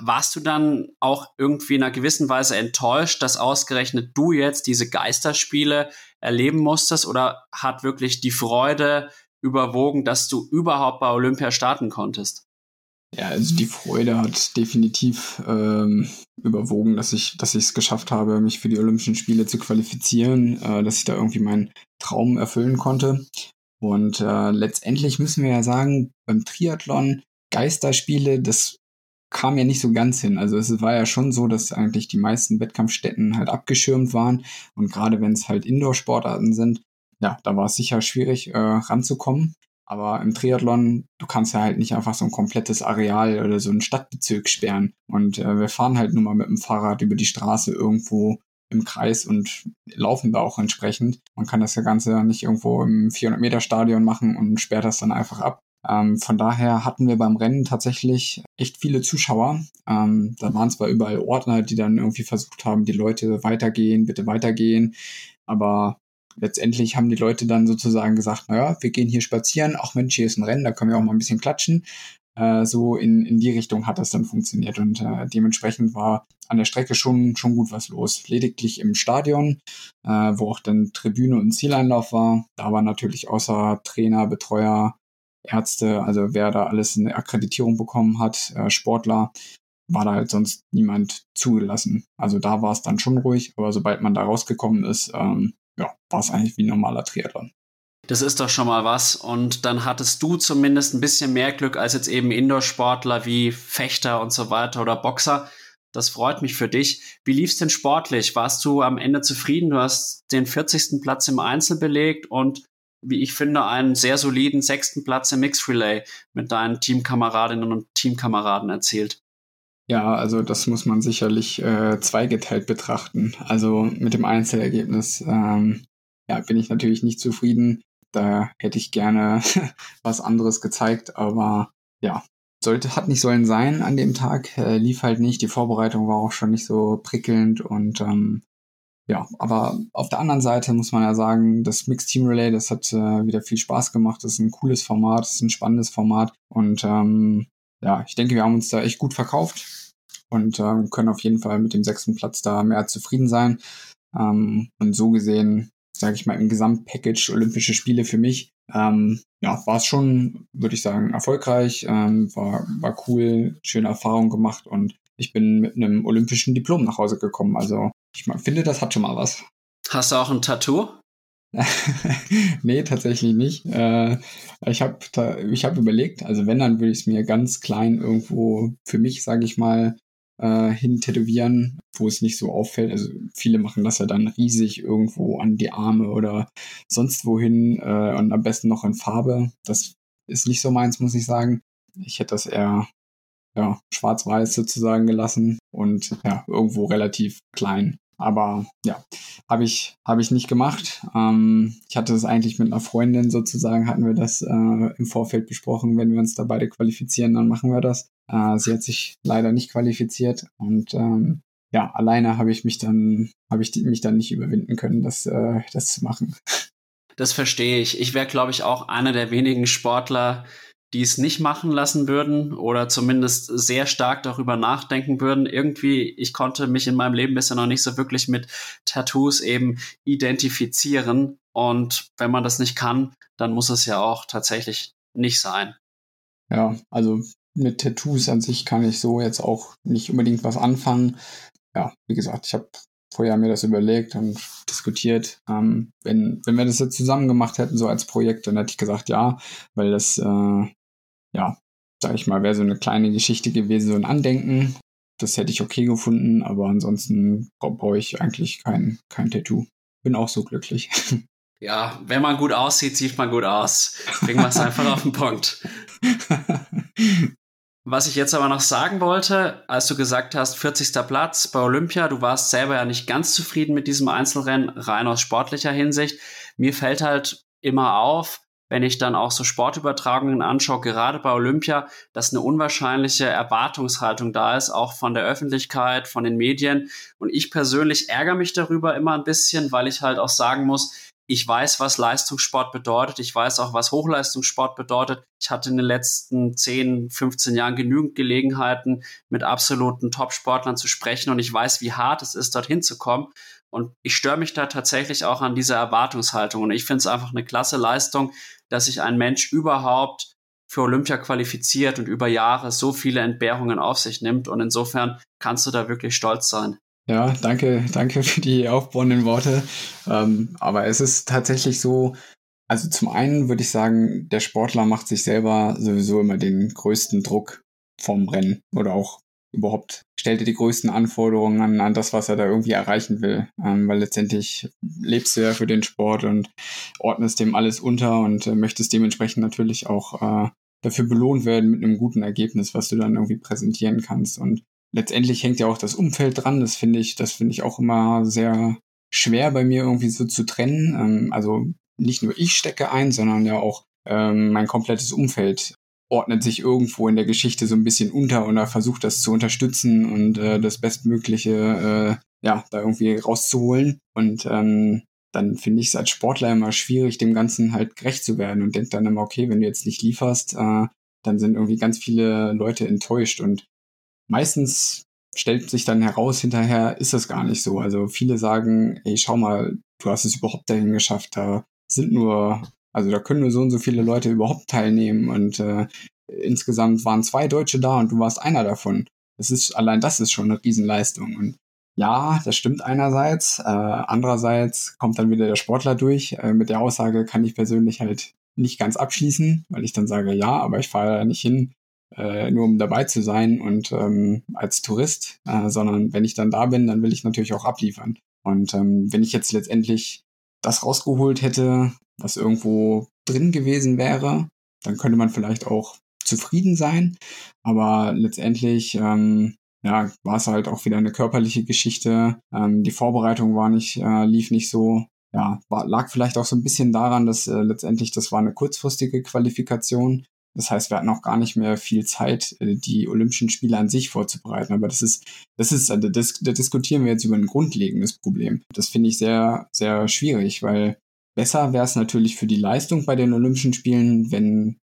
Warst du dann auch irgendwie in einer gewissen Weise enttäuscht, dass ausgerechnet du jetzt diese Geisterspiele erleben musstest? Oder hat wirklich die Freude überwogen, dass du überhaupt bei Olympia starten konntest? Ja, also die Freude hat definitiv ähm, überwogen, dass ich, dass ich es geschafft habe, mich für die Olympischen Spiele zu qualifizieren, äh, dass ich da irgendwie meinen Traum erfüllen konnte. Und äh, letztendlich müssen wir ja sagen, beim Triathlon Geisterspiele, das kam ja nicht so ganz hin. Also es war ja schon so, dass eigentlich die meisten Wettkampfstätten halt abgeschirmt waren. Und gerade wenn es halt Indoor-Sportarten sind, ja, da war es sicher schwierig äh, ranzukommen. Aber im Triathlon, du kannst ja halt nicht einfach so ein komplettes Areal oder so einen Stadtbezirk sperren. Und äh, wir fahren halt nur mal mit dem Fahrrad über die Straße irgendwo im Kreis und laufen da auch entsprechend. Man kann das Ganze nicht irgendwo im 400-Meter-Stadion machen und sperrt das dann einfach ab. Ähm, von daher hatten wir beim Rennen tatsächlich echt viele Zuschauer. Ähm, da waren zwar überall Ordner, die dann irgendwie versucht haben, die Leute weitergehen, bitte weitergehen. Aber letztendlich haben die Leute dann sozusagen gesagt, naja, wir gehen hier spazieren, ach Mensch, hier ist ein Rennen, da können wir auch mal ein bisschen klatschen. Äh, so in, in die Richtung hat das dann funktioniert und äh, dementsprechend war an der Strecke schon, schon gut was los. Lediglich im Stadion, äh, wo auch dann Tribüne und Zieleinlauf war, da war natürlich außer Trainer, Betreuer, Ärzte, also wer da alles eine Akkreditierung bekommen hat, äh, Sportler, war da halt sonst niemand zugelassen. Also da war es dann schon ruhig, aber sobald man da rausgekommen ist, ähm, ja, war es eigentlich wie ein normaler Triathlon. Das ist doch schon mal was. Und dann hattest du zumindest ein bisschen mehr Glück als jetzt eben Indoor-Sportler wie Fechter und so weiter oder Boxer. Das freut mich für dich. Wie lief's denn sportlich? Warst du am Ende zufrieden? Du hast den 40. Platz im Einzel belegt und wie ich finde, einen sehr soliden sechsten Platz im Mixed Relay mit deinen Teamkameradinnen und Teamkameraden erzielt. Ja, also das muss man sicherlich äh, zweigeteilt betrachten. Also mit dem Einzelergebnis ähm, ja, bin ich natürlich nicht zufrieden. Da hätte ich gerne <laughs> was anderes gezeigt, aber ja, sollte, hat nicht sollen sein an dem Tag, äh, lief halt nicht. Die Vorbereitung war auch schon nicht so prickelnd und ähm, ja, aber auf der anderen Seite muss man ja sagen, das Mixed Team Relay, das hat äh, wieder viel Spaß gemacht. Das ist ein cooles Format, das ist ein spannendes Format und ähm, ja, ich denke, wir haben uns da echt gut verkauft und äh, können auf jeden Fall mit dem sechsten Platz da mehr zufrieden sein. Ähm, und so gesehen, sage ich mal, im Gesamtpackage Olympische Spiele für mich ähm, ja, war es schon, würde ich sagen, erfolgreich, ähm, war, war cool, schöne Erfahrung gemacht und ich bin mit einem olympischen Diplom nach Hause gekommen. Also ich finde, das hat schon mal was. Hast du auch ein Tattoo? <laughs> nee, tatsächlich nicht. Äh, ich habe ich hab überlegt, also wenn, dann würde ich es mir ganz klein irgendwo für mich, sage ich mal, äh, hin tätowieren, wo es nicht so auffällt. Also viele machen das ja dann riesig irgendwo an die Arme oder sonst wohin äh, und am besten noch in Farbe. Das ist nicht so meins, muss ich sagen. Ich hätte das eher ja, schwarz-weiß sozusagen gelassen und ja, irgendwo relativ klein. Aber ja, habe ich, hab ich nicht gemacht. Ähm, ich hatte das eigentlich mit einer Freundin sozusagen, hatten wir das äh, im Vorfeld besprochen. Wenn wir uns da beide qualifizieren, dann machen wir das. Äh, sie hat sich leider nicht qualifiziert und ähm, ja, alleine habe ich mich dann, habe ich mich dann nicht überwinden können, das, äh, das zu machen. Das verstehe ich. Ich wäre, glaube ich, auch einer der wenigen Sportler, die es nicht machen lassen würden oder zumindest sehr stark darüber nachdenken würden. Irgendwie, ich konnte mich in meinem Leben bisher noch nicht so wirklich mit Tattoos eben identifizieren. Und wenn man das nicht kann, dann muss es ja auch tatsächlich nicht sein. Ja, also mit Tattoos an sich kann ich so jetzt auch nicht unbedingt was anfangen. Ja, wie gesagt, ich habe vorher mir das überlegt und diskutiert. Ähm, wenn, wenn wir das jetzt zusammen gemacht hätten, so als Projekt, dann hätte ich gesagt, ja, weil das äh, ja, sag ich mal, wäre so eine kleine Geschichte gewesen, so ein Andenken. Das hätte ich okay gefunden, aber ansonsten brauche ich eigentlich kein, kein Tattoo. Bin auch so glücklich. <laughs> Ja, wenn man gut aussieht, sieht man gut aus. Bringen wir es einfach auf den Punkt. Was ich jetzt aber noch sagen wollte, als du gesagt hast, 40. Platz bei Olympia, du warst selber ja nicht ganz zufrieden mit diesem Einzelrennen, rein aus sportlicher Hinsicht. Mir fällt halt immer auf, wenn ich dann auch so Sportübertragungen anschaue, gerade bei Olympia, dass eine unwahrscheinliche Erwartungshaltung da ist, auch von der Öffentlichkeit, von den Medien. Und ich persönlich ärgere mich darüber immer ein bisschen, weil ich halt auch sagen muss, ich weiß, was Leistungssport bedeutet. Ich weiß auch, was Hochleistungssport bedeutet. Ich hatte in den letzten 10, 15 Jahren genügend Gelegenheiten, mit absoluten Top-Sportlern zu sprechen. Und ich weiß, wie hart es ist, dorthin zu kommen. Und ich störe mich da tatsächlich auch an dieser Erwartungshaltung. Und ich finde es einfach eine klasse Leistung, dass sich ein Mensch überhaupt für Olympia qualifiziert und über Jahre so viele Entbehrungen auf sich nimmt. Und insofern kannst du da wirklich stolz sein. Ja, danke, danke für die aufbauenden Worte. Ähm, aber es ist tatsächlich so, also zum einen würde ich sagen, der Sportler macht sich selber sowieso immer den größten Druck vom Rennen oder auch überhaupt stellt er die größten Anforderungen an, an das, was er da irgendwie erreichen will. Ähm, weil letztendlich lebst du ja für den Sport und ordnest dem alles unter und äh, möchtest dementsprechend natürlich auch äh, dafür belohnt werden mit einem guten Ergebnis, was du dann irgendwie präsentieren kannst. Und letztendlich hängt ja auch das Umfeld dran. Das finde ich, das finde ich auch immer sehr schwer bei mir irgendwie so zu trennen. Ähm, also nicht nur ich stecke ein, sondern ja auch ähm, mein komplettes Umfeld ordnet sich irgendwo in der Geschichte so ein bisschen unter oder versucht das zu unterstützen und äh, das Bestmögliche äh, ja da irgendwie rauszuholen. Und ähm, dann finde ich es als Sportler immer schwierig, dem Ganzen halt gerecht zu werden und denke dann immer, okay, wenn du jetzt nicht lieferst, äh, dann sind irgendwie ganz viele Leute enttäuscht und meistens stellt sich dann heraus, hinterher ist das gar nicht so. Also viele sagen, ey, schau mal, du hast es überhaupt dahin geschafft, da sind nur also da können nur so und so viele Leute überhaupt teilnehmen und äh, insgesamt waren zwei Deutsche da und du warst einer davon. Das ist allein das ist schon eine Riesenleistung und ja, das stimmt einerseits. Äh, andererseits kommt dann wieder der Sportler durch. Äh, mit der Aussage kann ich persönlich halt nicht ganz abschließen, weil ich dann sage, ja, aber ich fahre da nicht hin, äh, nur um dabei zu sein und ähm, als Tourist, äh, sondern wenn ich dann da bin, dann will ich natürlich auch abliefern. Und ähm, wenn ich jetzt letztendlich das rausgeholt hätte, was irgendwo drin gewesen wäre, dann könnte man vielleicht auch zufrieden sein. Aber letztendlich ähm, ja, war es halt auch wieder eine körperliche Geschichte. Ähm, die Vorbereitung war nicht, äh, lief nicht so. Ja, war, lag vielleicht auch so ein bisschen daran, dass äh, letztendlich das war eine kurzfristige Qualifikation. Das heißt, wir hatten auch gar nicht mehr viel Zeit, äh, die Olympischen Spiele an sich vorzubereiten. Aber das ist, das ist, das, da diskutieren wir jetzt über ein grundlegendes Problem. Das finde ich sehr, sehr schwierig, weil Besser wäre es natürlich für die Leistung bei den Olympischen Spielen, wenn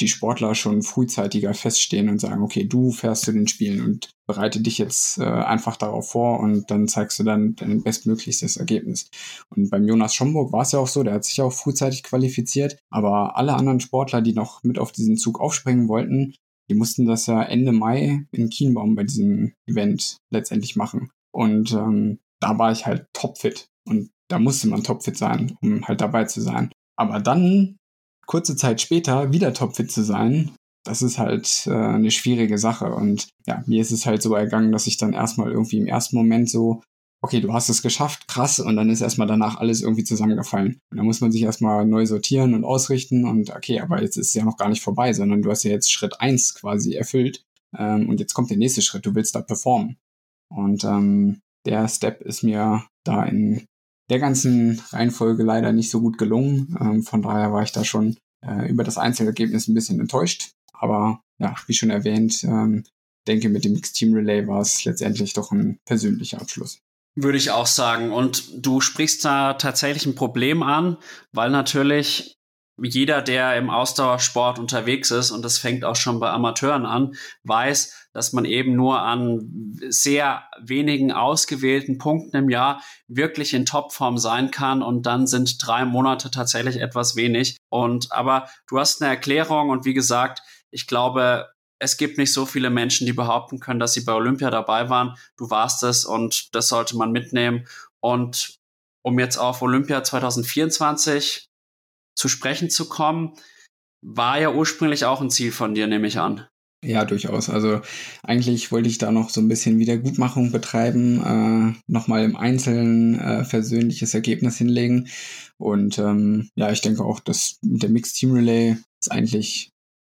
die Sportler schon frühzeitiger feststehen und sagen, okay, du fährst zu den Spielen und bereite dich jetzt äh, einfach darauf vor und dann zeigst du dann dein bestmöglichstes Ergebnis. Und beim Jonas Schomburg war es ja auch so, der hat sich auch frühzeitig qualifiziert, aber alle anderen Sportler, die noch mit auf diesen Zug aufspringen wollten, die mussten das ja Ende Mai in Kienbaum bei diesem Event letztendlich machen. Und ähm, da war ich halt topfit. Und da musste man topfit sein, um halt dabei zu sein. Aber dann, kurze Zeit später, wieder topfit zu sein, das ist halt äh, eine schwierige Sache. Und ja, mir ist es halt so ergangen, dass ich dann erstmal irgendwie im ersten Moment so, okay, du hast es geschafft, krass, und dann ist erstmal danach alles irgendwie zusammengefallen. Und dann muss man sich erstmal neu sortieren und ausrichten und okay, aber jetzt ist es ja noch gar nicht vorbei, sondern du hast ja jetzt Schritt eins quasi erfüllt. Ähm, und jetzt kommt der nächste Schritt, du willst da performen. Und ähm, der Step ist mir da in der ganzen Reihenfolge leider nicht so gut gelungen. Ähm, von daher war ich da schon äh, über das Einzelergebnis ein bisschen enttäuscht. Aber ja, wie schon erwähnt, ähm, denke mit dem Mixed Team Relay war es letztendlich doch ein persönlicher Abschluss. Würde ich auch sagen. Und du sprichst da tatsächlich ein Problem an, weil natürlich jeder, der im Ausdauersport unterwegs ist, und das fängt auch schon bei Amateuren an, weiß, dass man eben nur an sehr wenigen ausgewählten Punkten im Jahr wirklich in Topform sein kann und dann sind drei Monate tatsächlich etwas wenig. Und aber du hast eine Erklärung und wie gesagt, ich glaube, es gibt nicht so viele Menschen, die behaupten können, dass sie bei Olympia dabei waren. Du warst es und das sollte man mitnehmen. Und um jetzt auf Olympia 2024 zu sprechen zu kommen, war ja ursprünglich auch ein Ziel von dir, nehme ich an. Ja, durchaus. Also eigentlich wollte ich da noch so ein bisschen Wiedergutmachung betreiben, äh, nochmal im Einzelnen äh, versöhnliches Ergebnis hinlegen. Und ähm, ja, ich denke auch, dass der Mixed Team Relay ist eigentlich,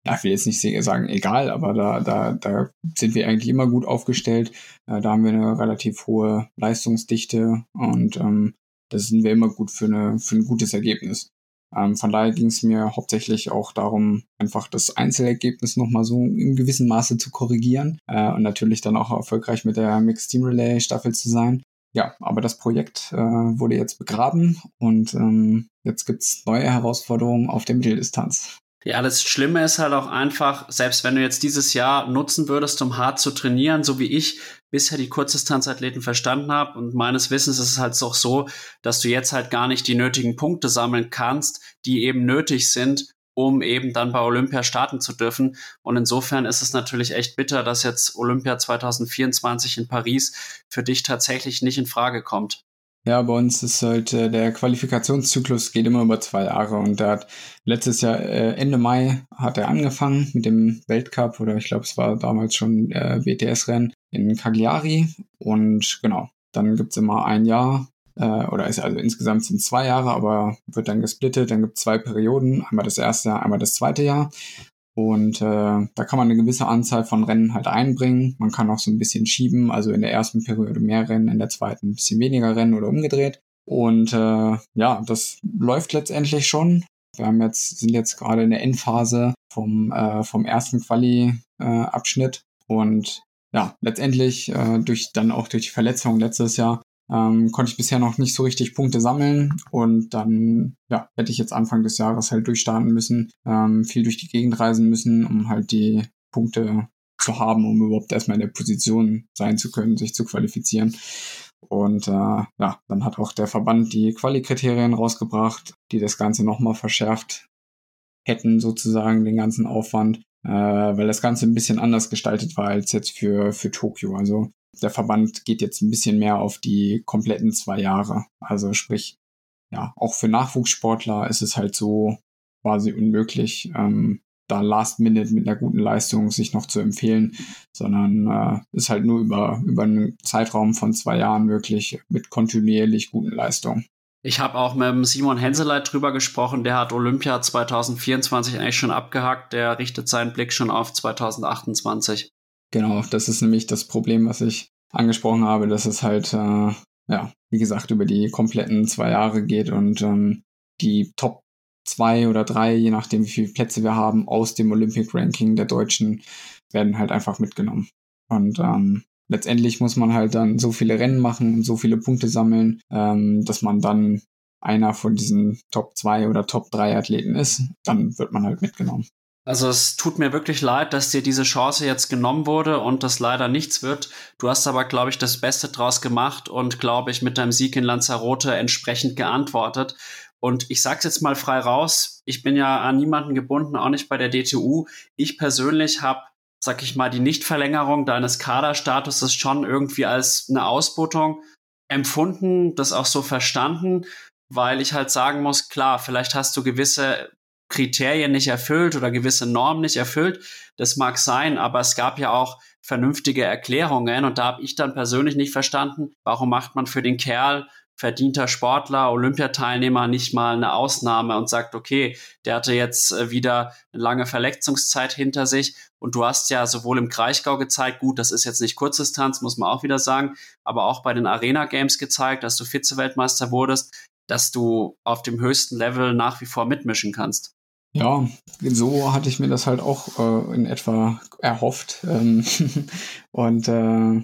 ja, ich will jetzt nicht sagen egal, aber da, da, da sind wir eigentlich immer gut aufgestellt. Äh, da haben wir eine relativ hohe Leistungsdichte und ähm, das sind wir immer gut für, eine, für ein gutes Ergebnis. Ähm, von daher ging es mir hauptsächlich auch darum, einfach das Einzelergebnis nochmal so in gewissem Maße zu korrigieren äh, und natürlich dann auch erfolgreich mit der Mixed Team Relay Staffel zu sein. Ja, aber das Projekt äh, wurde jetzt begraben und ähm, jetzt gibt's neue Herausforderungen auf der Mitteldistanz. Ja, das Schlimme ist halt auch einfach, selbst wenn du jetzt dieses Jahr nutzen würdest, um hart zu trainieren, so wie ich bisher die Kurzdistanzathleten verstanden habe, und meines Wissens ist es halt auch so, dass du jetzt halt gar nicht die nötigen Punkte sammeln kannst, die eben nötig sind, um eben dann bei Olympia starten zu dürfen. Und insofern ist es natürlich echt bitter, dass jetzt Olympia 2024 in Paris für dich tatsächlich nicht in Frage kommt. Ja, bei uns ist halt äh, der Qualifikationszyklus geht immer über zwei Jahre und der hat letztes Jahr äh, Ende Mai hat er angefangen mit dem Weltcup oder ich glaube es war damals schon äh, WTS-Rennen in Cagliari und genau, dann gibt's immer ein Jahr äh, oder ist also insgesamt sind zwei Jahre, aber wird dann gesplittet, dann gibt's zwei Perioden, einmal das erste Jahr, einmal das zweite Jahr und äh, da kann man eine gewisse Anzahl von Rennen halt einbringen. Man kann auch so ein bisschen schieben, also in der ersten Periode mehr Rennen, in der zweiten ein bisschen weniger Rennen oder umgedreht. Und äh, ja, das läuft letztendlich schon. Wir haben jetzt, sind jetzt gerade in der Endphase vom, äh, vom ersten Quali-Abschnitt. Äh, und ja, letztendlich äh, durch dann auch durch die Verletzung letztes Jahr ähm, konnte ich bisher noch nicht so richtig Punkte sammeln und dann ja, hätte ich jetzt Anfang des Jahres halt durchstarten müssen, ähm, viel durch die Gegend reisen müssen, um halt die Punkte zu haben, um überhaupt erstmal in der Position sein zu können, sich zu qualifizieren. Und äh, ja, dann hat auch der Verband die Quali-Kriterien rausgebracht, die das Ganze nochmal verschärft hätten, sozusagen den ganzen Aufwand, äh, weil das Ganze ein bisschen anders gestaltet war als jetzt für, für Tokio. Also der Verband geht jetzt ein bisschen mehr auf die kompletten zwei Jahre. Also sprich, ja, auch für Nachwuchssportler ist es halt so quasi unmöglich, ähm, da Last Minute mit einer guten Leistung sich noch zu empfehlen, sondern äh, ist halt nur über, über einen Zeitraum von zwei Jahren möglich mit kontinuierlich guten Leistungen. Ich habe auch mit Simon Henseleit drüber gesprochen, der hat Olympia 2024 eigentlich schon abgehakt, der richtet seinen Blick schon auf 2028. Genau, das ist nämlich das Problem, was ich angesprochen habe, dass es halt, äh, ja, wie gesagt, über die kompletten zwei Jahre geht und ähm, die Top zwei oder drei, je nachdem, wie viele Plätze wir haben, aus dem Olympic Ranking der Deutschen werden halt einfach mitgenommen. Und ähm, letztendlich muss man halt dann so viele Rennen machen und so viele Punkte sammeln, ähm, dass man dann einer von diesen Top 2 oder Top 3 Athleten ist, dann wird man halt mitgenommen. Also es tut mir wirklich leid, dass dir diese Chance jetzt genommen wurde und das leider nichts wird. Du hast aber, glaube ich, das Beste draus gemacht und, glaube ich, mit deinem Sieg in Lanzarote entsprechend geantwortet. Und ich sag's jetzt mal frei raus, ich bin ja an niemanden gebunden, auch nicht bei der DTU. Ich persönlich habe, sag ich mal, die Nichtverlängerung deines Kaderstatuses schon irgendwie als eine Ausbeutung empfunden, das auch so verstanden, weil ich halt sagen muss, klar, vielleicht hast du gewisse Kriterien nicht erfüllt oder gewisse Normen nicht erfüllt. Das mag sein, aber es gab ja auch vernünftige Erklärungen und da habe ich dann persönlich nicht verstanden, warum macht man für den Kerl verdienter Sportler, Olympiateilnehmer nicht mal eine Ausnahme und sagt, okay, der hatte jetzt äh, wieder eine lange Verletzungszeit hinter sich und du hast ja sowohl im Kraichgau gezeigt, gut, das ist jetzt nicht Kurzdistanz, muss man auch wieder sagen, aber auch bei den Arena Games gezeigt, dass du Vize-Weltmeister wurdest, dass du auf dem höchsten Level nach wie vor mitmischen kannst. Ja, so hatte ich mir das halt auch äh, in etwa erhofft. Ähm <laughs> und äh,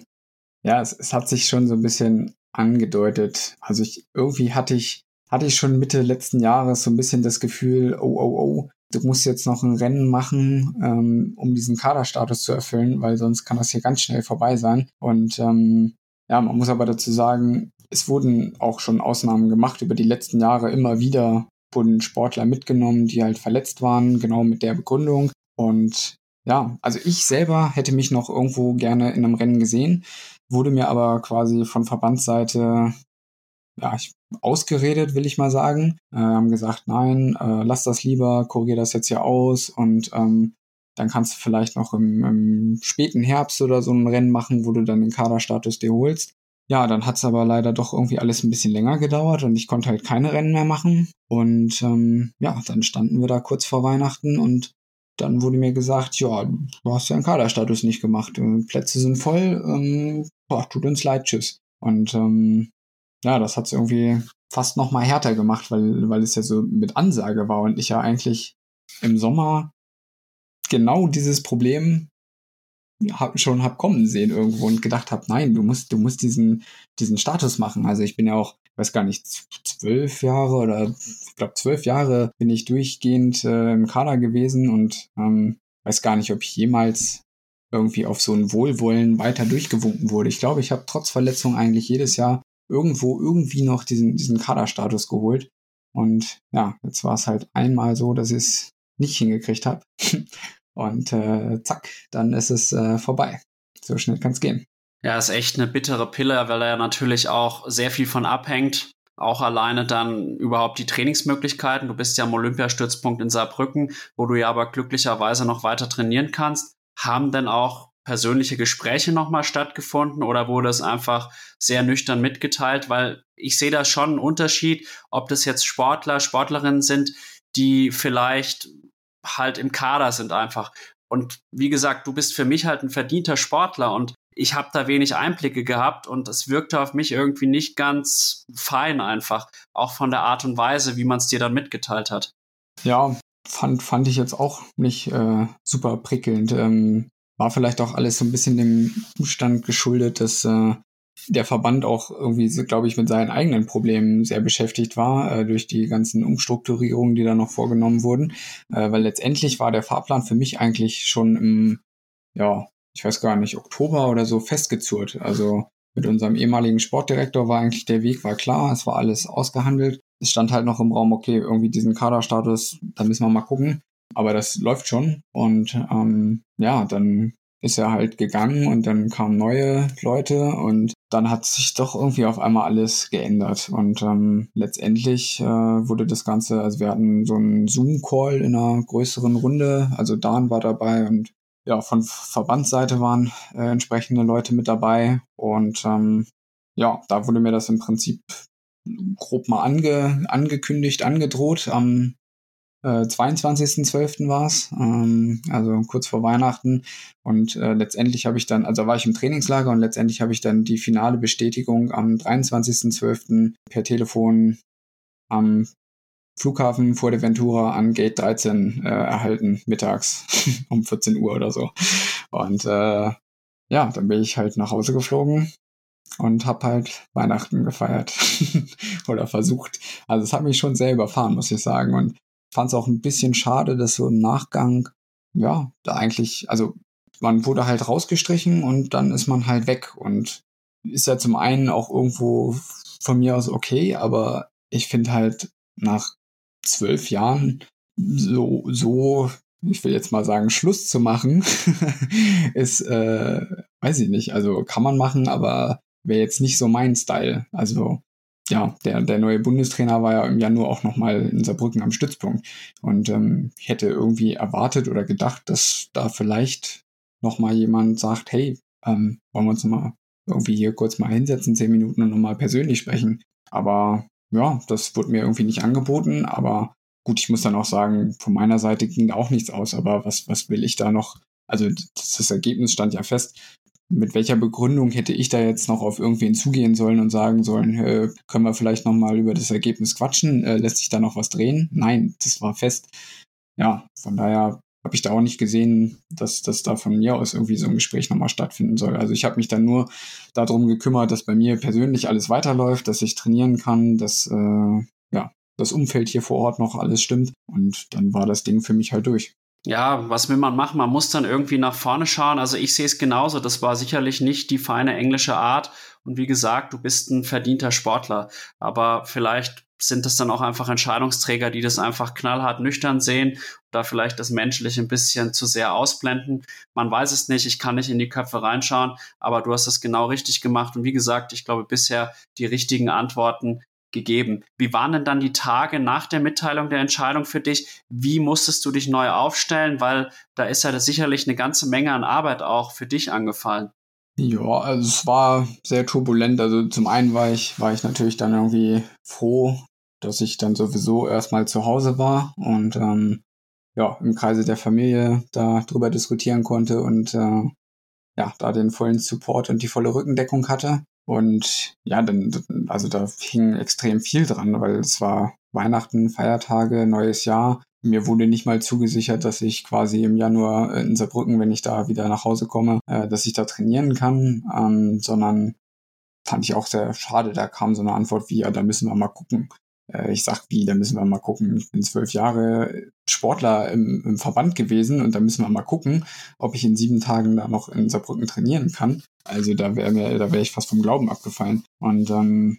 ja, es, es hat sich schon so ein bisschen angedeutet. Also ich irgendwie hatte ich hatte ich schon Mitte letzten Jahres so ein bisschen das Gefühl, oh oh oh, du musst jetzt noch ein Rennen machen, ähm, um diesen Kaderstatus zu erfüllen, weil sonst kann das hier ganz schnell vorbei sein. Und ähm, ja, man muss aber dazu sagen, es wurden auch schon Ausnahmen gemacht über die letzten Jahre immer wieder wurden Sportler mitgenommen, die halt verletzt waren, genau mit der Begründung. Und ja, also ich selber hätte mich noch irgendwo gerne in einem Rennen gesehen, wurde mir aber quasi von Verbandsseite ja, ich, ausgeredet, will ich mal sagen. Äh, haben gesagt, nein, äh, lass das lieber, kurier das jetzt hier aus und ähm, dann kannst du vielleicht noch im, im späten Herbst oder so ein Rennen machen, wo du dann den Kaderstatus dir holst. Ja, dann hat's aber leider doch irgendwie alles ein bisschen länger gedauert und ich konnte halt keine Rennen mehr machen. Und ähm, ja, dann standen wir da kurz vor Weihnachten und dann wurde mir gesagt, ja, du hast ja einen Kaderstatus nicht gemacht. Äh, Plätze sind voll, ähm, boah, tut uns leid, tschüss. Und ähm, ja, das hat's irgendwie fast noch mal härter gemacht, weil, weil es ja so mit Ansage war und ich ja eigentlich im Sommer genau dieses Problem hab, schon hab kommen sehen irgendwo und gedacht habe, nein, du musst, du musst diesen, diesen Status machen. Also ich bin ja auch, weiß gar nicht, zwölf Jahre oder ich glaube zwölf Jahre bin ich durchgehend äh, im Kader gewesen und ähm, weiß gar nicht, ob ich jemals irgendwie auf so ein Wohlwollen weiter durchgewunken wurde. Ich glaube, ich habe trotz Verletzung eigentlich jedes Jahr irgendwo irgendwie noch diesen, diesen Kaderstatus geholt. Und ja, jetzt war es halt einmal so, dass ich es nicht hingekriegt habe. <laughs> Und äh, zack, dann ist es äh, vorbei. So schnell kann es gehen. Ja, ist echt eine bittere Pille, weil er natürlich auch sehr viel von abhängt. Auch alleine dann überhaupt die Trainingsmöglichkeiten. Du bist ja am Olympiastützpunkt in Saarbrücken, wo du ja aber glücklicherweise noch weiter trainieren kannst. Haben denn auch persönliche Gespräche nochmal stattgefunden oder wurde es einfach sehr nüchtern mitgeteilt? Weil ich sehe da schon einen Unterschied, ob das jetzt Sportler, Sportlerinnen sind, die vielleicht halt im Kader sind einfach. Und wie gesagt, du bist für mich halt ein verdienter Sportler und ich habe da wenig Einblicke gehabt und es wirkte auf mich irgendwie nicht ganz fein einfach, auch von der Art und Weise, wie man es dir dann mitgeteilt hat. Ja, fand, fand ich jetzt auch nicht äh, super prickelnd. Ähm, war vielleicht auch alles so ein bisschen dem Umstand geschuldet, dass äh, der Verband auch irgendwie, glaube ich, mit seinen eigenen Problemen sehr beschäftigt war, äh, durch die ganzen Umstrukturierungen, die da noch vorgenommen wurden. Äh, weil letztendlich war der Fahrplan für mich eigentlich schon im, ja, ich weiß gar nicht, Oktober oder so festgezurrt. Also mit unserem ehemaligen Sportdirektor war eigentlich der Weg war klar, es war alles ausgehandelt. Es stand halt noch im Raum, okay, irgendwie diesen Kaderstatus, da müssen wir mal gucken. Aber das läuft schon. Und ähm, ja, dann ist er halt gegangen und dann kamen neue Leute und dann hat sich doch irgendwie auf einmal alles geändert. Und ähm, letztendlich äh, wurde das Ganze, also wir hatten so einen Zoom-Call in einer größeren Runde, also Dan war dabei und ja, von Verbandsseite waren äh, entsprechende Leute mit dabei. Und ähm, ja, da wurde mir das im Prinzip grob mal ange, angekündigt, angedroht. Am äh, 22.12. war es, ähm, also kurz vor Weihnachten. Und äh, letztendlich habe ich dann, also war ich im Trainingslager und letztendlich habe ich dann die finale Bestätigung am 23.12. per Telefon am Flughafen vor der Ventura an Gate 13 äh, erhalten, mittags <laughs> um 14 Uhr oder so. Und äh, ja, dann bin ich halt nach Hause geflogen und habe halt Weihnachten gefeiert <laughs> oder versucht. Also es hat mich schon sehr überfahren, muss ich sagen. Und fand es auch ein bisschen schade, dass so im Nachgang ja, da eigentlich, also man wurde halt rausgestrichen und dann ist man halt weg und ist ja zum einen auch irgendwo von mir aus okay, aber ich finde halt nach zwölf Jahren so, so, ich will jetzt mal sagen, Schluss zu machen, <laughs> ist, äh, weiß ich nicht, also kann man machen, aber wäre jetzt nicht so mein Style. Also ja, der, der neue Bundestrainer war ja im Januar auch nochmal in Saarbrücken am Stützpunkt. Und ähm, ich hätte irgendwie erwartet oder gedacht, dass da vielleicht nochmal jemand sagt, hey, ähm, wollen wir uns nochmal irgendwie hier kurz mal hinsetzen, zehn Minuten und nochmal persönlich sprechen. Aber ja, das wurde mir irgendwie nicht angeboten. Aber gut, ich muss dann auch sagen, von meiner Seite ging auch nichts aus. Aber was, was will ich da noch? Also das Ergebnis stand ja fest mit welcher Begründung hätte ich da jetzt noch auf irgendwen zugehen sollen und sagen sollen, äh, können wir vielleicht nochmal über das Ergebnis quatschen? Äh, lässt sich da noch was drehen? Nein, das war fest. Ja, von daher habe ich da auch nicht gesehen, dass das da von mir aus irgendwie so ein Gespräch nochmal stattfinden soll. Also ich habe mich dann nur darum gekümmert, dass bei mir persönlich alles weiterläuft, dass ich trainieren kann, dass äh, ja das Umfeld hier vor Ort noch alles stimmt. Und dann war das Ding für mich halt durch ja, was will man machen? Man muss dann irgendwie nach vorne schauen. Also ich sehe es genauso. Das war sicherlich nicht die feine englische Art. Und wie gesagt, du bist ein verdienter Sportler. Aber vielleicht sind das dann auch einfach Entscheidungsträger, die das einfach knallhart nüchtern sehen, da vielleicht das Menschliche ein bisschen zu sehr ausblenden. Man weiß es nicht, ich kann nicht in die Köpfe reinschauen, aber du hast es genau richtig gemacht. Und wie gesagt, ich glaube bisher die richtigen Antworten gegeben. Wie waren denn dann die Tage nach der Mitteilung der Entscheidung für dich? Wie musstest du dich neu aufstellen? Weil da ist ja sicherlich eine ganze Menge an Arbeit auch für dich angefallen. Ja, also es war sehr turbulent. Also zum einen war ich, war ich natürlich dann irgendwie froh, dass ich dann sowieso erstmal zu Hause war und ähm, ja, im Kreise der Familie da drüber diskutieren konnte und äh, ja, da den vollen Support und die volle Rückendeckung hatte. Und ja, dann, also da hing extrem viel dran, weil es war Weihnachten, Feiertage, neues Jahr. Mir wurde nicht mal zugesichert, dass ich quasi im Januar in Saarbrücken, wenn ich da wieder nach Hause komme, äh, dass ich da trainieren kann, ähm, sondern fand ich auch sehr schade. Da kam so eine Antwort wie, ja, da müssen wir mal gucken. Äh, ich sag, wie, da müssen wir mal gucken. Ich bin zwölf Jahre Sportler im, im Verband gewesen und da müssen wir mal gucken, ob ich in sieben Tagen da noch in Saarbrücken trainieren kann. Also da wäre mir, da wäre ich fast vom Glauben abgefallen. Und ähm,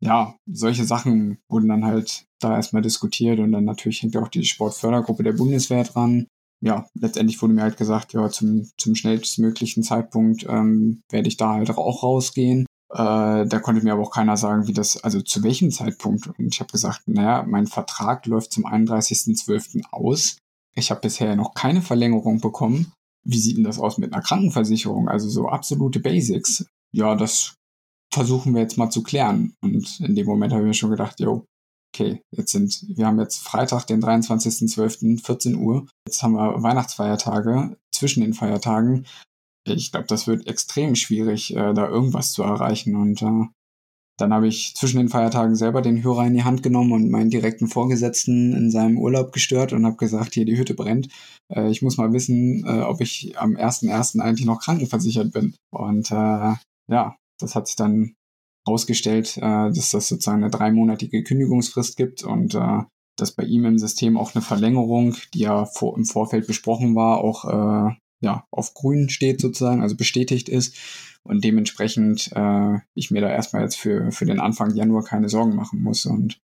ja, solche Sachen wurden dann halt da erstmal diskutiert und dann natürlich hängt auch die Sportfördergruppe der Bundeswehr dran. Ja, letztendlich wurde mir halt gesagt, ja, zum, zum schnellstmöglichen Zeitpunkt ähm, werde ich da halt auch rausgehen. Äh, da konnte mir aber auch keiner sagen, wie das, also zu welchem Zeitpunkt. Und ich habe gesagt, naja, mein Vertrag läuft zum 31.12. aus. Ich habe bisher noch keine Verlängerung bekommen. Wie sieht denn das aus mit einer Krankenversicherung? Also so absolute Basics. Ja, das versuchen wir jetzt mal zu klären. Und in dem Moment habe ich mir schon gedacht, jo, okay, jetzt sind, wir haben jetzt Freitag, den 23.12., 14 Uhr. Jetzt haben wir Weihnachtsfeiertage. Zwischen den Feiertagen ich glaube, das wird extrem schwierig, äh, da irgendwas zu erreichen. Und äh, dann habe ich zwischen den Feiertagen selber den Hörer in die Hand genommen und meinen direkten Vorgesetzten in seinem Urlaub gestört und habe gesagt, hier die Hütte brennt. Äh, ich muss mal wissen, äh, ob ich am 1.1. eigentlich noch krankenversichert bin. Und äh, ja, das hat sich dann herausgestellt, äh, dass das sozusagen eine dreimonatige Kündigungsfrist gibt und äh, dass bei ihm im System auch eine Verlängerung, die ja vor, im Vorfeld besprochen war, auch äh, ja, auf grün steht sozusagen, also bestätigt ist und dementsprechend äh, ich mir da erstmal jetzt für, für den Anfang Januar keine Sorgen machen muss. Und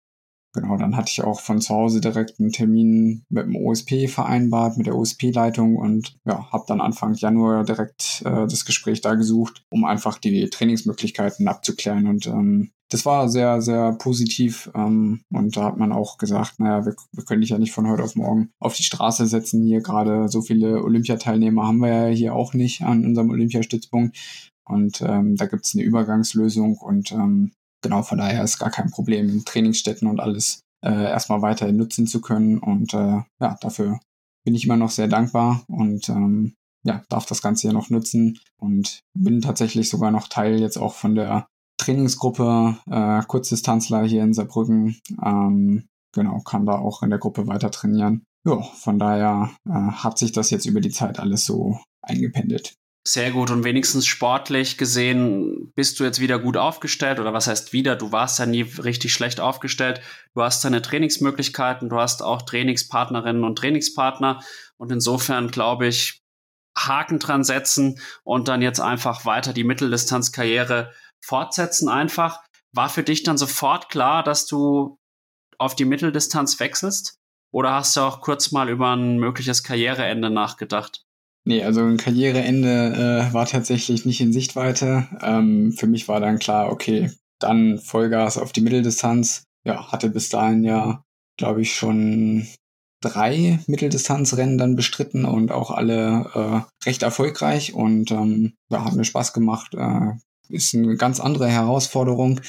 genau, dann hatte ich auch von zu Hause direkt einen Termin mit dem OSP vereinbart, mit der OSP-Leitung und ja, habe dann Anfang Januar direkt äh, das Gespräch da gesucht, um einfach die Trainingsmöglichkeiten abzuklären. Und ähm, das war sehr, sehr positiv. Ähm, und da hat man auch gesagt, naja, wir, wir können dich ja nicht von heute auf morgen auf die Straße setzen. Hier gerade so viele Olympiateilnehmer haben wir ja hier auch nicht an unserem Olympiastützpunkt. Und ähm, da gibt es eine Übergangslösung und ähm, genau von daher ist gar kein Problem, Trainingsstätten und alles äh, erstmal weiterhin nutzen zu können. Und äh, ja, dafür bin ich immer noch sehr dankbar und ähm, ja, darf das Ganze ja noch nutzen und bin tatsächlich sogar noch Teil jetzt auch von der Trainingsgruppe, äh, Kurzdistanzler hier in Saarbrücken. Ähm, genau, kann da auch in der Gruppe weiter trainieren. Ja, von daher äh, hat sich das jetzt über die Zeit alles so eingependelt. Sehr gut und wenigstens sportlich gesehen bist du jetzt wieder gut aufgestellt oder was heißt wieder? Du warst ja nie richtig schlecht aufgestellt. Du hast deine Trainingsmöglichkeiten, du hast auch Trainingspartnerinnen und Trainingspartner Und insofern glaube ich, Haken dran setzen und dann jetzt einfach weiter die Mitteldistanzkarriere fortsetzen einfach. War für dich dann sofort klar, dass du auf die Mitteldistanz wechselst? Oder hast du auch kurz mal über ein mögliches Karriereende nachgedacht? Nee, also ein Karriereende äh, war tatsächlich nicht in Sichtweite. Ähm, für mich war dann klar, okay, dann Vollgas auf die Mitteldistanz. Ja, hatte bis dahin ja, glaube ich, schon drei Mitteldistanzrennen dann bestritten und auch alle äh, recht erfolgreich und ähm, ja, hat mir Spaß gemacht. Äh, ist eine ganz andere Herausforderung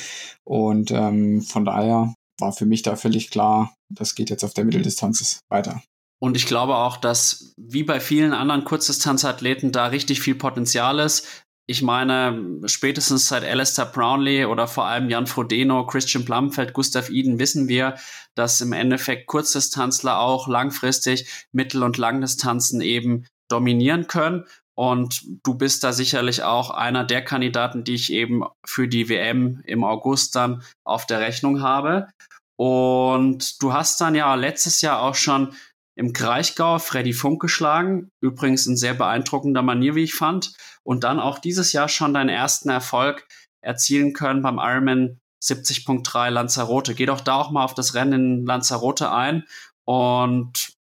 und ähm, von daher war für mich da völlig klar, das geht jetzt auf der Mitteldistanz weiter. Und ich glaube auch, dass wie bei vielen anderen Kurzdistanzathleten da richtig viel Potenzial ist. Ich meine, spätestens seit Alistair Brownlee oder vor allem Jan Frodeno, Christian Plumfeld, Gustav Iden wissen wir, dass im Endeffekt Kurzdistanzler auch langfristig Mittel- und Langdistanzen eben dominieren können. Und du bist da sicherlich auch einer der Kandidaten, die ich eben für die WM im August dann auf der Rechnung habe. Und du hast dann ja letztes Jahr auch schon im Kraichgau Freddy Funk geschlagen. Übrigens in sehr beeindruckender Manier, wie ich fand. Und dann auch dieses Jahr schon deinen ersten Erfolg erzielen können beim Ironman 70.3 Lanzarote. Geh doch da auch mal auf das Rennen in Lanzarote ein. Und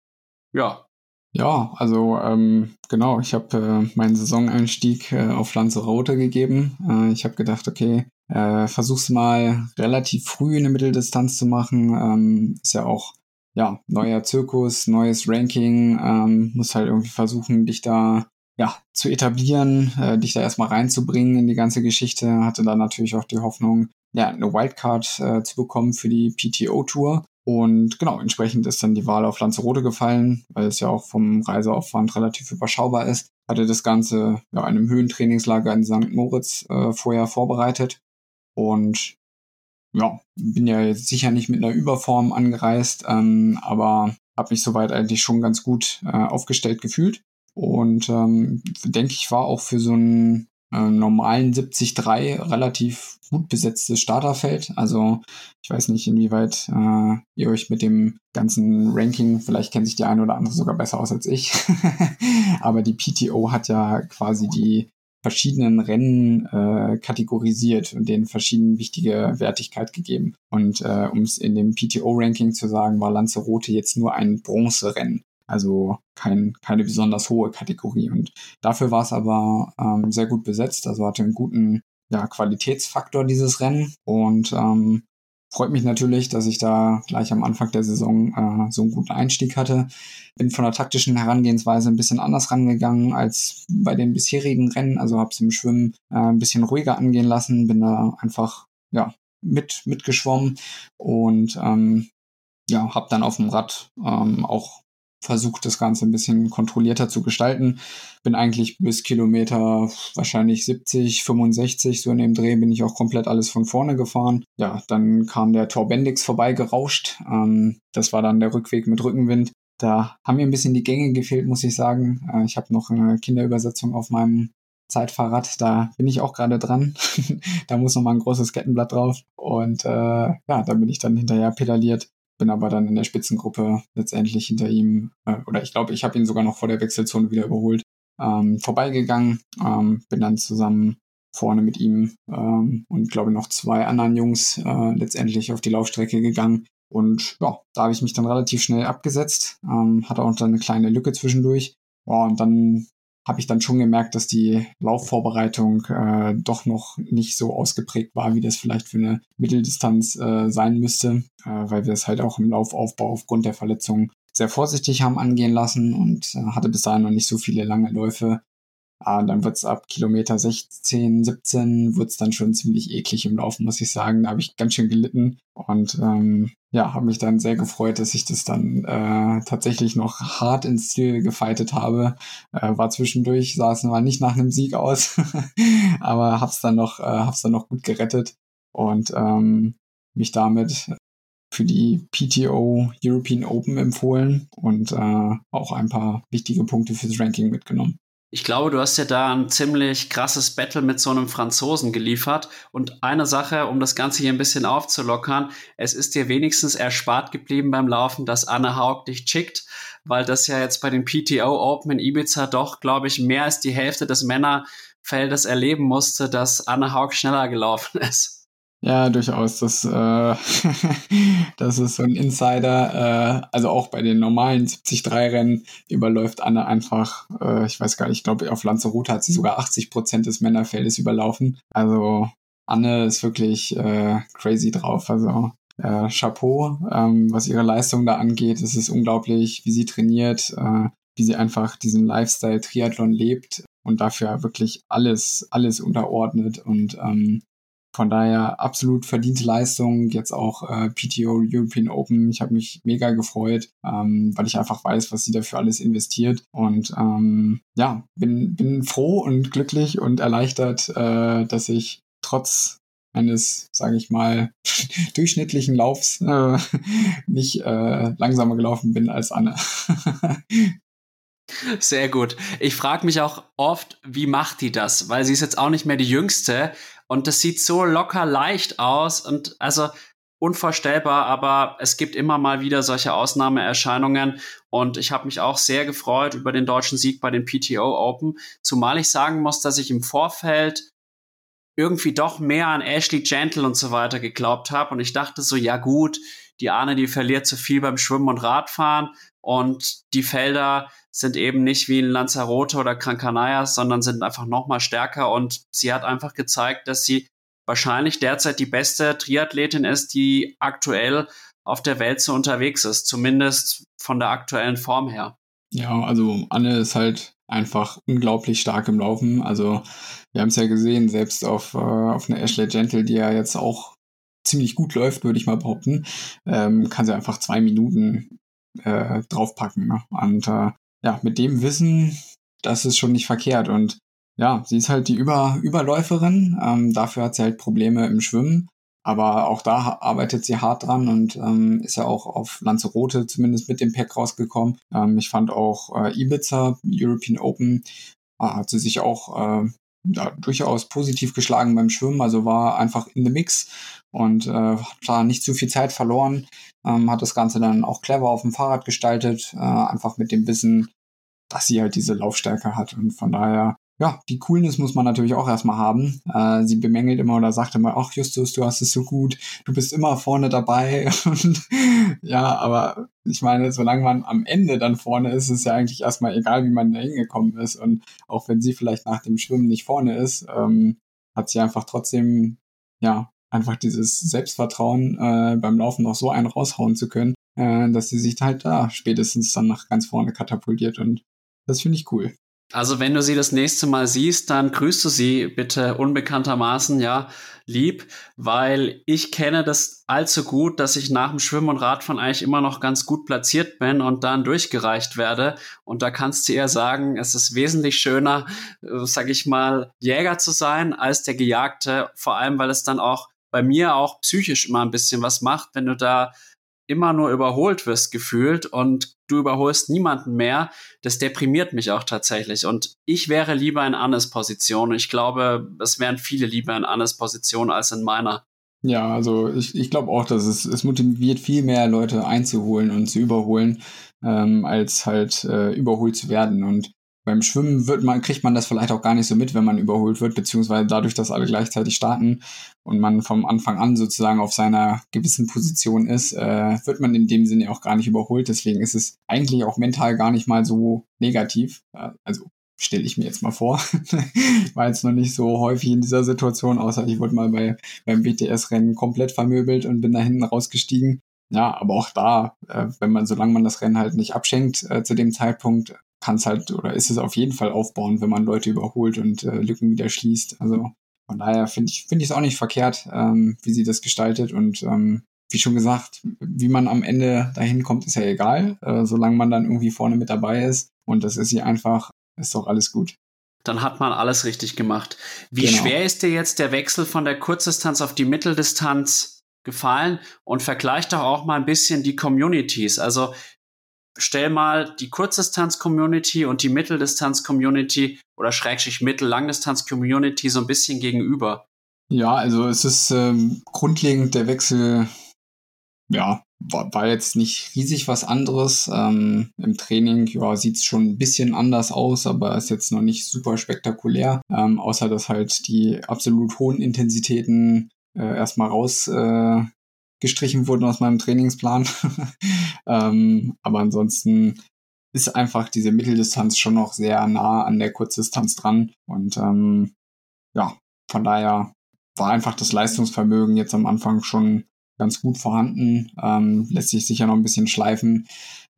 ja. Ja, also ähm, genau, ich habe äh, meinen Saisoneinstieg äh, auf Lanzarote gegeben. Äh, ich habe gedacht, okay, äh, versuch's mal relativ früh eine Mitteldistanz zu machen. Ähm, ist ja auch ja, neuer Zirkus, neues Ranking, ähm, muss halt irgendwie versuchen, dich da ja, zu etablieren, äh, dich da erstmal reinzubringen in die ganze Geschichte. Hatte da natürlich auch die Hoffnung, ja, eine Wildcard äh, zu bekommen für die PTO-Tour. Und genau, entsprechend ist dann die Wahl auf Lanzarote gefallen, weil es ja auch vom Reiseaufwand relativ überschaubar ist. Hatte das Ganze ja, in einem Höhentrainingslager in St. Moritz äh, vorher vorbereitet. Und ja, bin ja jetzt sicher nicht mit einer Überform angereist, ähm, aber habe mich soweit eigentlich schon ganz gut äh, aufgestellt gefühlt. Und ähm, denke ich, war auch für so äh, normalen 73 relativ gut besetztes Starterfeld. Also ich weiß nicht, inwieweit äh, ihr euch mit dem ganzen Ranking, vielleicht kennt sich die eine oder andere sogar besser aus als ich, <laughs> aber die PTO hat ja quasi die verschiedenen Rennen äh, kategorisiert und denen verschiedene wichtige Wertigkeit gegeben. Und äh, um es in dem PTO-Ranking zu sagen, war Lanzarote jetzt nur ein Bronzerennen. Also kein, keine besonders hohe Kategorie. Und dafür war es aber ähm, sehr gut besetzt. Also hatte einen guten ja, Qualitätsfaktor dieses Rennen. Und ähm, freut mich natürlich, dass ich da gleich am Anfang der Saison äh, so einen guten Einstieg hatte. Bin von der taktischen Herangehensweise ein bisschen anders rangegangen als bei den bisherigen Rennen. Also habe es im Schwimmen äh, ein bisschen ruhiger angehen lassen, bin da einfach ja mit mitgeschwommen und ähm, ja habe dann auf dem Rad ähm, auch versucht, das Ganze ein bisschen kontrollierter zu gestalten. Bin eigentlich bis Kilometer wahrscheinlich 70, 65, so in dem Dreh bin ich auch komplett alles von vorne gefahren. Ja, dann kam der Tor Bendix vorbeigerauscht. Ähm, das war dann der Rückweg mit Rückenwind. Da haben mir ein bisschen die Gänge gefehlt, muss ich sagen. Äh, ich habe noch eine Kinderübersetzung auf meinem Zeitfahrrad, da bin ich auch gerade dran. <laughs> da muss noch mal ein großes Kettenblatt drauf. Und äh, ja, da bin ich dann hinterher pedaliert bin aber dann in der Spitzengruppe letztendlich hinter ihm, äh, oder ich glaube, ich habe ihn sogar noch vor der Wechselzone wieder überholt, ähm, vorbeigegangen, ähm, bin dann zusammen vorne mit ihm ähm, und glaube noch zwei anderen Jungs äh, letztendlich auf die Laufstrecke gegangen. Und ja, da habe ich mich dann relativ schnell abgesetzt, ähm, hatte auch dann eine kleine Lücke zwischendurch. Ja, und dann habe ich dann schon gemerkt, dass die Laufvorbereitung äh, doch noch nicht so ausgeprägt war, wie das vielleicht für eine Mitteldistanz äh, sein müsste, äh, weil wir es halt auch im Laufaufbau aufgrund der Verletzung sehr vorsichtig haben angehen lassen und äh, hatte bis dahin noch nicht so viele lange Läufe. Ah, dann wird's ab Kilometer 16, 17 wird's dann schon ziemlich eklig im Laufen, muss ich sagen. Da habe ich ganz schön gelitten und ähm, ja, habe mich dann sehr gefreut, dass ich das dann äh, tatsächlich noch hart ins Ziel gefeitet habe. Äh, war zwischendurch, es mal nicht nach einem Sieg aus, <laughs> aber hab's dann noch, äh, hab's dann noch gut gerettet und ähm, mich damit für die PTO European Open empfohlen und äh, auch ein paar wichtige Punkte fürs Ranking mitgenommen. Ich glaube, du hast ja da ein ziemlich krasses Battle mit so einem Franzosen geliefert. Und eine Sache, um das Ganze hier ein bisschen aufzulockern, es ist dir wenigstens erspart geblieben beim Laufen, dass Anne Haug dich schickt, weil das ja jetzt bei den PTO Open in Ibiza doch, glaube ich, mehr als die Hälfte des Männerfeldes erleben musste, dass Anne Haug schneller gelaufen <laughs> ist. Ja, durchaus. Das, äh, <laughs> das ist so ein Insider. Äh, also auch bei den normalen 73-Rennen überläuft Anne einfach, äh, ich weiß gar nicht, ich glaube, auf Lanzarote hat sie sogar 80 Prozent des Männerfeldes überlaufen. Also Anne ist wirklich äh, crazy drauf. Also äh, Chapeau, ähm, was ihre Leistung da angeht. Es ist unglaublich, wie sie trainiert, äh, wie sie einfach diesen Lifestyle Triathlon lebt und dafür wirklich alles, alles unterordnet und ähm, von daher absolut verdiente Leistung, jetzt auch äh, PTO European Open. Ich habe mich mega gefreut, ähm, weil ich einfach weiß, was sie dafür alles investiert. Und ähm, ja, bin, bin froh und glücklich und erleichtert, äh, dass ich trotz eines, sage ich mal, <laughs> durchschnittlichen Laufs äh, <laughs> nicht äh, langsamer gelaufen bin als Anne. <laughs> Sehr gut. Ich frage mich auch oft, wie macht die das? Weil sie ist jetzt auch nicht mehr die Jüngste und das sieht so locker leicht aus und also unvorstellbar, aber es gibt immer mal wieder solche Ausnahmeerscheinungen. Und ich habe mich auch sehr gefreut über den deutschen Sieg bei den PTO Open, zumal ich sagen muss, dass ich im Vorfeld irgendwie doch mehr an Ashley Gentle und so weiter geglaubt habe. Und ich dachte so, ja gut, die Ahne, die verliert zu viel beim Schwimmen und Radfahren und die Felder sind eben nicht wie in Lanzarote oder Gran Canaria, sondern sind einfach noch mal stärker und sie hat einfach gezeigt, dass sie wahrscheinlich derzeit die beste Triathletin ist, die aktuell auf der Welt so unterwegs ist, zumindest von der aktuellen Form her. Ja, also Anne ist halt einfach unglaublich stark im Laufen. Also wir haben es ja gesehen, selbst auf, äh, auf eine Ashley Gentle, die ja jetzt auch ziemlich gut läuft, würde ich mal behaupten, ähm, kann sie einfach zwei Minuten äh, draufpacken. Ne? Und äh, ja, mit dem Wissen, das ist schon nicht verkehrt. Und ja, sie ist halt die Über Überläuferin. Ähm, dafür hat sie halt Probleme im Schwimmen. Aber auch da arbeitet sie hart dran und ähm, ist ja auch auf Lanzarote zumindest mit dem Pack rausgekommen. Ähm, ich fand auch äh, Ibiza, European Open, äh, hat sie sich auch äh, ja, durchaus positiv geschlagen beim Schwimmen, also war einfach in the mix und äh, hat da nicht zu viel Zeit verloren, ähm, hat das Ganze dann auch clever auf dem Fahrrad gestaltet, äh, einfach mit dem Wissen, dass sie halt diese Laufstärke hat und von daher ja, die Coolness muss man natürlich auch erstmal haben. Äh, sie bemängelt immer oder sagt immer, ach Justus, du hast es so gut, du bist immer vorne dabei. <laughs> Und, ja, aber ich meine, solange man am Ende dann vorne ist, ist ja eigentlich erstmal egal, wie man da hingekommen ist. Und auch wenn sie vielleicht nach dem Schwimmen nicht vorne ist, ähm, hat sie einfach trotzdem, ja, einfach dieses Selbstvertrauen äh, beim Laufen noch so einen raushauen zu können, äh, dass sie sich halt da spätestens dann nach ganz vorne katapultiert. Und das finde ich cool. Also wenn du sie das nächste Mal siehst, dann grüßt du sie bitte unbekanntermaßen, ja, lieb, weil ich kenne das allzu gut, dass ich nach dem Schwimmen und Radfahren eigentlich immer noch ganz gut platziert bin und dann durchgereicht werde. Und da kannst du eher sagen, es ist wesentlich schöner, äh, sag ich mal, Jäger zu sein als der Gejagte, vor allem weil es dann auch bei mir auch psychisch immer ein bisschen was macht, wenn du da immer nur überholt wirst gefühlt und du überholst niemanden mehr, das deprimiert mich auch tatsächlich. Und ich wäre lieber in Annes Position. Ich glaube, es wären viele lieber in Annes Position als in meiner. Ja, also ich, ich glaube auch, dass es, es motiviert viel mehr Leute einzuholen und zu überholen, ähm, als halt äh, überholt zu werden. Und beim Schwimmen wird man, kriegt man das vielleicht auch gar nicht so mit, wenn man überholt wird, beziehungsweise dadurch, dass alle gleichzeitig starten und man vom Anfang an sozusagen auf seiner gewissen Position ist, äh, wird man in dem Sinne auch gar nicht überholt. Deswegen ist es eigentlich auch mental gar nicht mal so negativ. Also stelle ich mir jetzt mal vor. ich <laughs> war jetzt noch nicht so häufig in dieser Situation, außer ich wurde mal bei, beim WTS-Rennen komplett vermöbelt und bin da hinten rausgestiegen. Ja, aber auch da, äh, wenn man, solange man das Rennen halt nicht abschenkt äh, zu dem Zeitpunkt, kann es halt oder ist es auf jeden Fall aufbauen, wenn man Leute überholt und äh, Lücken wieder schließt. Also von daher finde ich finde ich es auch nicht verkehrt, ähm, wie sie das gestaltet und ähm, wie schon gesagt, wie man am Ende dahin kommt, ist ja egal, äh, solange man dann irgendwie vorne mit dabei ist und das ist sie einfach, ist doch alles gut. Dann hat man alles richtig gemacht. Wie genau. schwer ist dir jetzt der Wechsel von der Kurzdistanz auf die Mitteldistanz gefallen? Und vergleich doch auch mal ein bisschen die Communities. Also stell mal die Kurzdistanz-Community und die Mitteldistanz-Community oder Schrägstrich Mittel-Langdistanz-Community so ein bisschen gegenüber. Ja, also es ist ähm, grundlegend der Wechsel, ja, war, war jetzt nicht riesig was anderes. Ähm, Im Training ja, sieht es schon ein bisschen anders aus, aber ist jetzt noch nicht super spektakulär. Ähm, außer dass halt die absolut hohen Intensitäten äh, erstmal raus äh, wurden aus meinem Trainingsplan. <laughs> ähm, aber ansonsten ist einfach diese Mitteldistanz schon noch sehr nah an der Kurzdistanz dran. Und ähm, ja, von daher war einfach das Leistungsvermögen jetzt am Anfang schon ganz gut vorhanden. Ähm, lässt sich sicher noch ein bisschen schleifen,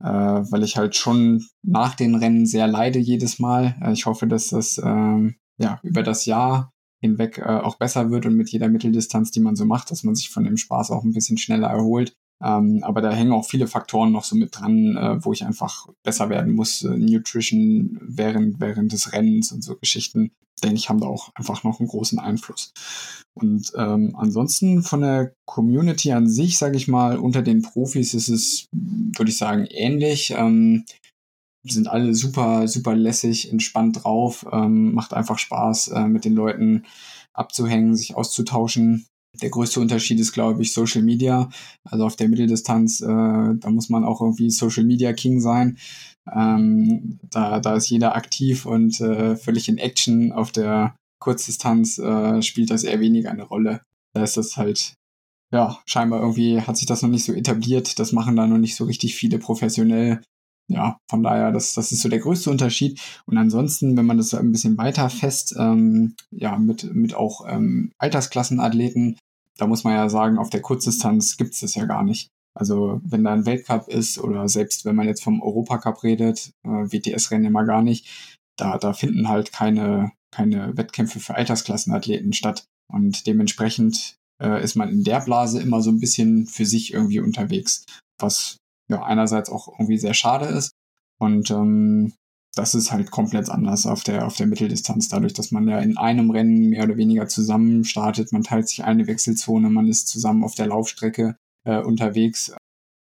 äh, weil ich halt schon nach den Rennen sehr leide jedes Mal. Äh, ich hoffe, dass das ähm, ja über das Jahr hinweg äh, auch besser wird und mit jeder Mitteldistanz, die man so macht, dass man sich von dem Spaß auch ein bisschen schneller erholt. Ähm, aber da hängen auch viele Faktoren noch so mit dran, äh, wo ich einfach besser werden muss. Äh, Nutrition während, während des Rennens und so Geschichten, denke ich, haben da auch einfach noch einen großen Einfluss. Und ähm, ansonsten von der Community an sich, sage ich mal, unter den Profis ist es, würde ich sagen, ähnlich. Ähm, sind alle super, super lässig, entspannt drauf, ähm, macht einfach Spaß, äh, mit den Leuten abzuhängen, sich auszutauschen. Der größte Unterschied ist, glaube ich, Social Media. Also auf der Mitteldistanz, äh, da muss man auch irgendwie Social Media King sein. Ähm, da, da ist jeder aktiv und äh, völlig in Action. Auf der Kurzdistanz äh, spielt das eher weniger eine Rolle. Da ist das halt, ja, scheinbar irgendwie hat sich das noch nicht so etabliert. Das machen da noch nicht so richtig viele professionell ja, von daher, das, das ist so der größte Unterschied. Und ansonsten, wenn man das ein bisschen weiter fest, ähm, ja, mit, mit auch ähm, Altersklassenathleten, da muss man ja sagen, auf der Kurzdistanz gibt es das ja gar nicht. Also wenn da ein Weltcup ist oder selbst wenn man jetzt vom Europacup redet, äh, WTS-Rennen immer gar nicht, da, da finden halt keine, keine Wettkämpfe für Altersklassenathleten statt. Und dementsprechend äh, ist man in der Blase immer so ein bisschen für sich irgendwie unterwegs, was ja einerseits auch irgendwie sehr schade ist. Und ähm, das ist halt komplett anders auf der, auf der Mitteldistanz, dadurch, dass man ja in einem Rennen mehr oder weniger zusammen startet. Man teilt sich eine Wechselzone, man ist zusammen auf der Laufstrecke äh, unterwegs.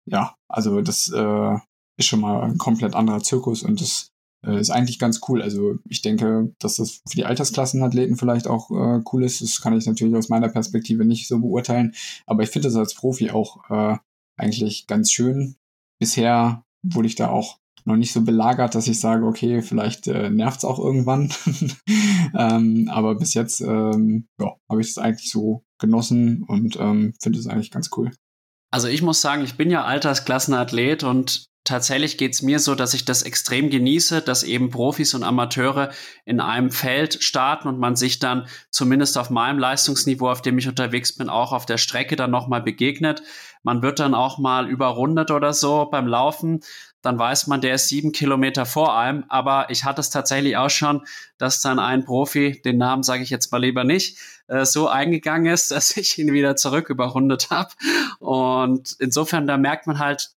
Ja, also das äh, ist schon mal ein komplett anderer Zirkus und das äh, ist eigentlich ganz cool. Also ich denke, dass das für die Altersklassenathleten vielleicht auch äh, cool ist. Das kann ich natürlich aus meiner Perspektive nicht so beurteilen. Aber ich finde das als Profi auch äh, eigentlich ganz schön, bisher wurde ich da auch noch nicht so belagert, dass ich sage, okay, vielleicht äh, nervt es auch irgendwann. <laughs> ähm, aber bis jetzt ähm, ja, habe ich es eigentlich so genossen und ähm, finde es eigentlich ganz cool. Also ich muss sagen, ich bin ja Altersklassenathlet und tatsächlich geht es mir so, dass ich das extrem genieße, dass eben Profis und Amateure in einem Feld starten und man sich dann zumindest auf meinem Leistungsniveau, auf dem ich unterwegs bin, auch auf der Strecke dann nochmal begegnet. Man wird dann auch mal überrundet oder so beim Laufen. Dann weiß man, der ist sieben Kilometer vor einem. Aber ich hatte es tatsächlich auch schon, dass dann ein Profi, den Namen sage ich jetzt mal lieber nicht, äh, so eingegangen ist, <laughs> dass ich ihn wieder zurück überrundet habe. Und insofern, da merkt man halt,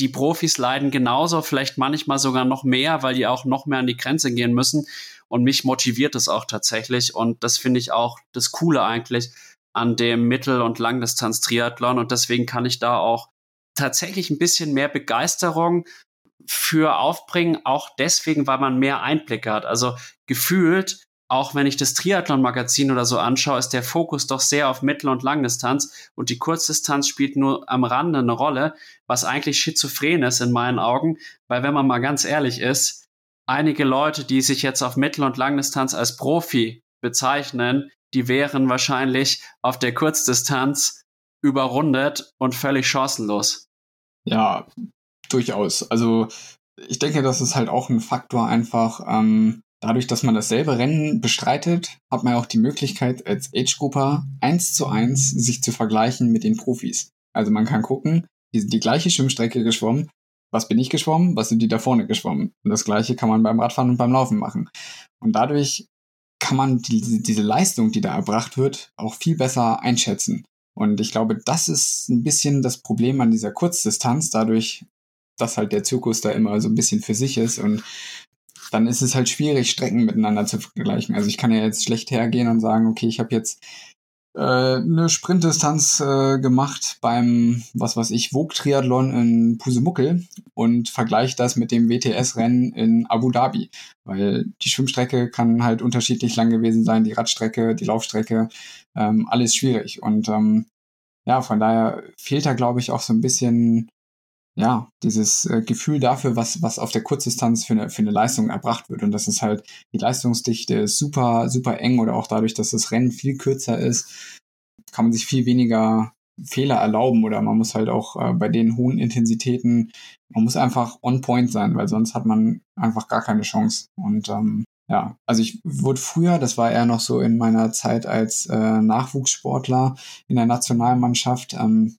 die Profis leiden genauso, vielleicht manchmal sogar noch mehr, weil die auch noch mehr an die Grenze gehen müssen. Und mich motiviert es auch tatsächlich. Und das finde ich auch das Coole eigentlich, an dem Mittel- und Langdistanz-Triathlon. Und deswegen kann ich da auch tatsächlich ein bisschen mehr Begeisterung für aufbringen, auch deswegen, weil man mehr Einblicke hat. Also gefühlt, auch wenn ich das Triathlon-Magazin oder so anschaue, ist der Fokus doch sehr auf Mittel- und Langdistanz. Und die Kurzdistanz spielt nur am Rande eine Rolle, was eigentlich schizophren ist in meinen Augen, weil wenn man mal ganz ehrlich ist, einige Leute, die sich jetzt auf Mittel- und Langdistanz als Profi bezeichnen, die wären wahrscheinlich auf der Kurzdistanz überrundet und völlig chancenlos. Ja, durchaus. Also ich denke, das ist halt auch ein Faktor einfach. Ähm, dadurch, dass man dasselbe Rennen bestreitet, hat man auch die Möglichkeit, als Age-Grupper eins zu eins sich zu vergleichen mit den Profis. Also man kann gucken, die sind die gleiche Schwimmstrecke geschwommen. Was bin ich geschwommen? Was sind die da vorne geschwommen? Und das gleiche kann man beim Radfahren und beim Laufen machen. Und dadurch kann man die, diese Leistung, die da erbracht wird, auch viel besser einschätzen. Und ich glaube, das ist ein bisschen das Problem an dieser Kurzdistanz, dadurch, dass halt der Zirkus da immer so ein bisschen für sich ist und dann ist es halt schwierig, Strecken miteinander zu vergleichen. Also ich kann ja jetzt schlecht hergehen und sagen, okay, ich habe jetzt äh, eine Sprintdistanz äh, gemacht beim, was weiß ich, Vogue-Triathlon in Pusemuckel und vergleiche das mit dem WTS-Rennen in Abu Dhabi. Weil die Schwimmstrecke kann halt unterschiedlich lang gewesen sein, die Radstrecke, die Laufstrecke, ähm, alles schwierig. Und ähm, ja, von daher fehlt da, glaube ich, auch so ein bisschen ja, dieses äh, Gefühl dafür, was, was auf der Kurzdistanz für eine, für eine Leistung erbracht wird. Und das ist halt, die Leistungsdichte ist super, super eng oder auch dadurch, dass das Rennen viel kürzer ist, kann man sich viel weniger Fehler erlauben oder man muss halt auch äh, bei den hohen Intensitäten, man muss einfach on point sein, weil sonst hat man einfach gar keine Chance. Und ähm, ja, also ich wurde früher, das war eher noch so in meiner Zeit als äh, Nachwuchssportler in der Nationalmannschaft, ähm,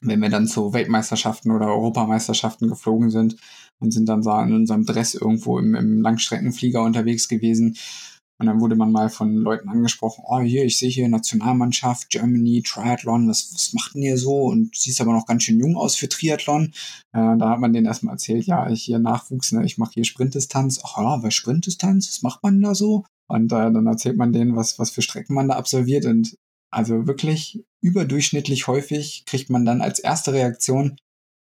wenn wir dann zu Weltmeisterschaften oder Europameisterschaften geflogen sind und sind dann so in unserem Dress irgendwo im, im Langstreckenflieger unterwegs gewesen. Und dann wurde man mal von Leuten angesprochen, oh hier, ich sehe hier Nationalmannschaft, Germany, Triathlon, was, was macht denn ihr so? Und siehst aber noch ganz schön jung aus für Triathlon. Äh, da hat man denen erstmal erzählt, ja, ich hier Nachwuchs, ne, ich mache hier Sprintdistanz. Ach ja, was Sprintdistanz? Was macht man da so? Und äh, dann erzählt man denen, was, was für Strecken man da absolviert. Und also wirklich überdurchschnittlich häufig kriegt man dann als erste Reaktion,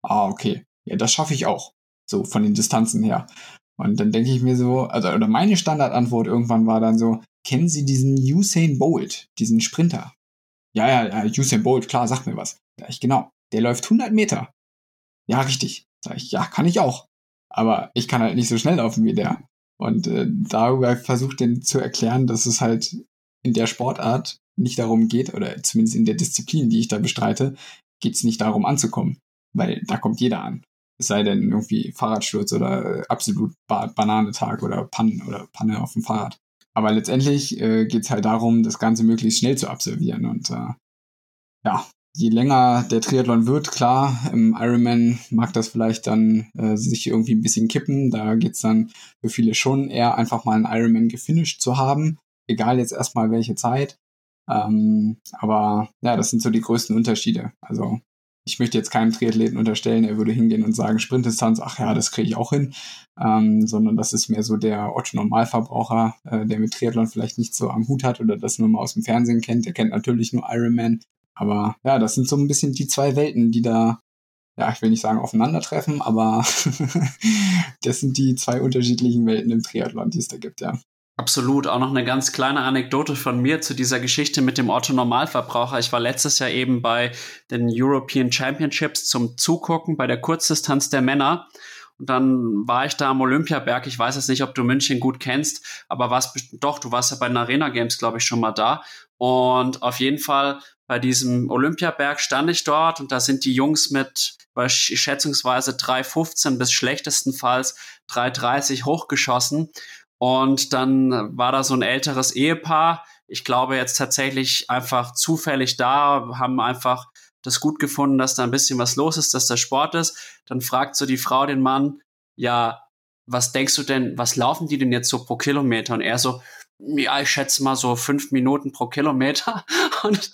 ah, okay, ja, das schaffe ich auch. So von den Distanzen her. Und dann denke ich mir so, also, oder meine Standardantwort irgendwann war dann so, kennen Sie diesen Usain Bolt, diesen Sprinter? Ja, ja, ja, Usain Bolt, klar, sag mir was. Ja, ich genau. Der läuft 100 Meter. Ja, richtig. Sag ich, ja, kann ich auch. Aber ich kann halt nicht so schnell laufen wie der. Und äh, darüber versucht den zu erklären, dass es halt in der Sportart nicht darum geht, oder zumindest in der Disziplin, die ich da bestreite, geht es nicht darum anzukommen, weil da kommt jeder an. Es sei denn irgendwie Fahrradsturz oder äh, absolut ba Bananetag oder Pannen oder Panne auf dem Fahrrad. Aber letztendlich äh, geht es halt darum, das Ganze möglichst schnell zu absolvieren. Und äh, ja, je länger der Triathlon wird, klar, im Ironman mag das vielleicht dann äh, sich irgendwie ein bisschen kippen. Da geht es dann für viele schon eher einfach mal einen Ironman gefinisht zu haben. Egal jetzt erstmal welche Zeit. Ähm, aber ja, das sind so die größten Unterschiede. Also ich möchte jetzt keinem Triathleten unterstellen, er würde hingehen und sagen, Sprintdistanz, ach ja, das kriege ich auch hin, ähm, sondern das ist mehr so der Otto-Normalverbraucher, äh, der mit Triathlon vielleicht nicht so am Hut hat oder das nur mal aus dem Fernsehen kennt. Der kennt natürlich nur Ironman. Aber ja, das sind so ein bisschen die zwei Welten, die da, ja, ich will nicht sagen aufeinandertreffen, aber <laughs> das sind die zwei unterschiedlichen Welten im Triathlon, die es da gibt, ja. Absolut. Auch noch eine ganz kleine Anekdote von mir zu dieser Geschichte mit dem Otto Normalverbraucher. Ich war letztes Jahr eben bei den European Championships zum Zugucken bei der Kurzdistanz der Männer. Und dann war ich da am Olympiaberg. Ich weiß jetzt nicht, ob du München gut kennst, aber warst doch, du warst ja bei den Arena Games, glaube ich, schon mal da. Und auf jeden Fall bei diesem Olympiaberg stand ich dort und da sind die Jungs mit schätzungsweise 3,15 bis schlechtestenfalls 3,30 hochgeschossen. Und dann war da so ein älteres Ehepaar. Ich glaube jetzt tatsächlich einfach zufällig da, haben einfach das gut gefunden, dass da ein bisschen was los ist, dass der Sport ist. Dann fragt so die Frau den Mann, ja, was denkst du denn, was laufen die denn jetzt so pro Kilometer? Und er so, ja, ich schätze mal so fünf Minuten pro Kilometer. <laughs> Und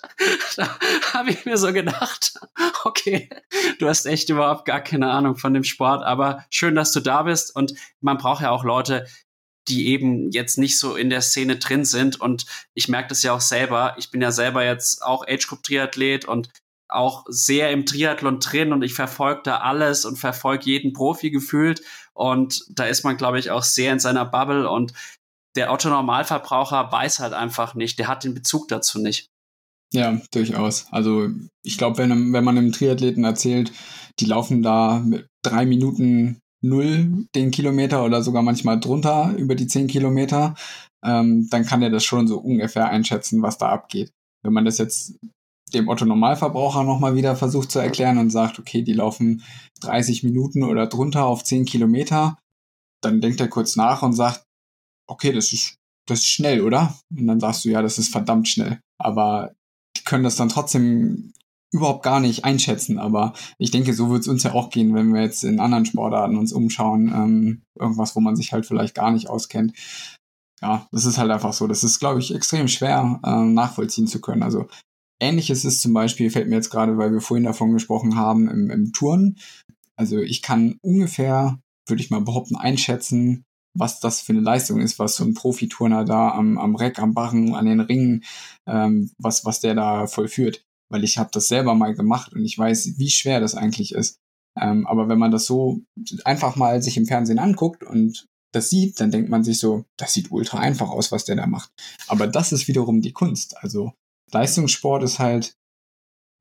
da habe ich mir so gedacht, <laughs> okay, du hast echt überhaupt gar keine Ahnung von dem Sport, aber schön, dass du da bist. Und man braucht ja auch Leute, die eben jetzt nicht so in der Szene drin sind. Und ich merke das ja auch selber. Ich bin ja selber jetzt auch Age-Group-Triathlet und auch sehr im Triathlon drin und ich verfolge da alles und verfolge jeden Profi gefühlt. Und da ist man, glaube ich, auch sehr in seiner Bubble und der Otto-Normalverbraucher weiß halt einfach nicht, der hat den Bezug dazu nicht. Ja, durchaus. Also ich glaube, wenn, wenn man einem Triathleten erzählt, die laufen da mit drei Minuten null den Kilometer oder sogar manchmal drunter über die zehn Kilometer, ähm, dann kann er das schon so ungefähr einschätzen, was da abgeht. Wenn man das jetzt dem Otto Normalverbraucher nochmal wieder versucht zu erklären und sagt, okay, die laufen 30 Minuten oder drunter auf 10 Kilometer, dann denkt er kurz nach und sagt, okay, das ist, das ist schnell, oder? Und dann sagst du, ja, das ist verdammt schnell. Aber die können das dann trotzdem überhaupt gar nicht einschätzen, aber ich denke, so wird es uns ja auch gehen, wenn wir jetzt in anderen Sportarten uns umschauen, ähm, irgendwas, wo man sich halt vielleicht gar nicht auskennt. Ja, das ist halt einfach so. Das ist, glaube ich, extrem schwer ähm, nachvollziehen zu können. Also ähnliches ist zum Beispiel, fällt mir jetzt gerade, weil wir vorhin davon gesprochen haben, im, im Touren. Also ich kann ungefähr, würde ich mal behaupten, einschätzen, was das für eine Leistung ist, was so ein Profiturner da am, am Reck, am Barren, an den Ringen, ähm, was, was der da vollführt. Weil ich habe das selber mal gemacht und ich weiß, wie schwer das eigentlich ist. Ähm, aber wenn man das so einfach mal sich im Fernsehen anguckt und das sieht, dann denkt man sich so, das sieht ultra einfach aus, was der da macht. Aber das ist wiederum die Kunst. Also Leistungssport ist halt,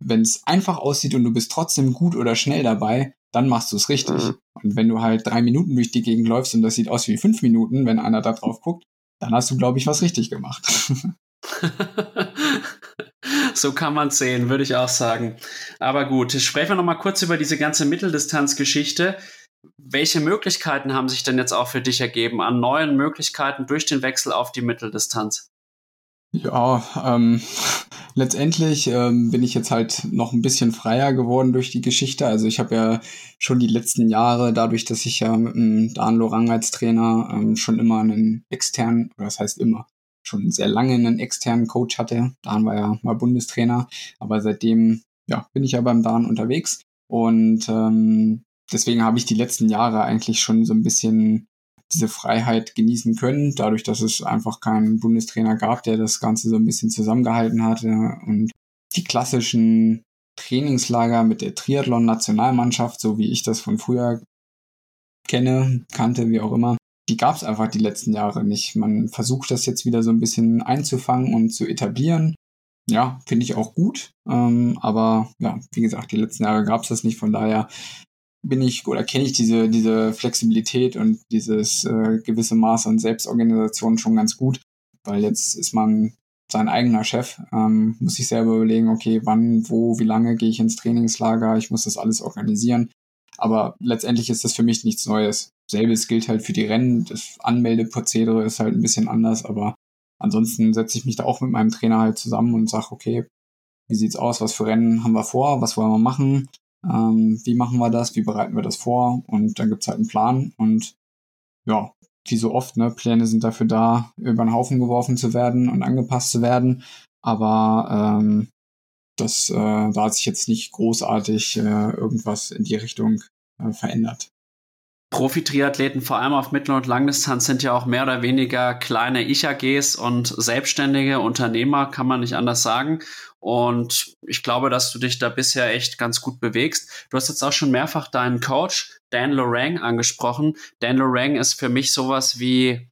wenn es einfach aussieht und du bist trotzdem gut oder schnell dabei, dann machst du es richtig. Mhm. Und wenn du halt drei Minuten durch die Gegend läufst und das sieht aus wie fünf Minuten, wenn einer da drauf guckt, dann hast du, glaube ich, was richtig gemacht. <laughs> <laughs> so kann man sehen, würde ich auch sagen. Aber gut, sprechen wir noch mal kurz über diese ganze Mitteldistanzgeschichte. Welche Möglichkeiten haben sich denn jetzt auch für dich ergeben an neuen Möglichkeiten durch den Wechsel auf die Mitteldistanz? Ja, ähm, letztendlich ähm, bin ich jetzt halt noch ein bisschen freier geworden durch die Geschichte. Also ich habe ja schon die letzten Jahre, dadurch, dass ich ja mit dem Dan Lorang als Trainer ähm, schon immer einen externen, oder das heißt immer, schon sehr lange einen externen Coach hatte. Dan war ja mal Bundestrainer, aber seitdem ja, bin ich ja beim Dan unterwegs. Und ähm, deswegen habe ich die letzten Jahre eigentlich schon so ein bisschen diese Freiheit genießen können, dadurch, dass es einfach keinen Bundestrainer gab, der das Ganze so ein bisschen zusammengehalten hatte und die klassischen Trainingslager mit der Triathlon-Nationalmannschaft, so wie ich das von früher kenne, kannte, wie auch immer, die gab es einfach die letzten Jahre nicht. Man versucht das jetzt wieder so ein bisschen einzufangen und zu etablieren. Ja, finde ich auch gut. Ähm, aber ja, wie gesagt, die letzten Jahre gab es das nicht. Von daher bin ich oder kenne ich diese, diese Flexibilität und dieses äh, gewisse Maß an Selbstorganisation schon ganz gut, weil jetzt ist man sein eigener Chef, ähm, muss sich selber überlegen, okay, wann, wo, wie lange gehe ich ins Trainingslager, ich muss das alles organisieren. Aber letztendlich ist das für mich nichts Neues. Selbes gilt halt für die Rennen. Das Anmeldeprozedere ist halt ein bisschen anders, aber ansonsten setze ich mich da auch mit meinem Trainer halt zusammen und sage, okay, wie sieht's aus, was für Rennen haben wir vor, was wollen wir machen, ähm, wie machen wir das, wie bereiten wir das vor? Und dann gibt's halt einen Plan. Und ja, wie so oft, ne, Pläne sind dafür da, über den Haufen geworfen zu werden und angepasst zu werden, aber ähm, das, äh, da hat sich jetzt nicht großartig äh, irgendwas in die Richtung äh, verändert. Profi-Triathleten, vor allem auf Mittel- und Langdistanz, sind ja auch mehr oder weniger kleine Ich-AGs und selbstständige Unternehmer, kann man nicht anders sagen. Und ich glaube, dass du dich da bisher echt ganz gut bewegst. Du hast jetzt auch schon mehrfach deinen Coach, Dan Lorang, angesprochen. Dan Lorang ist für mich sowas wie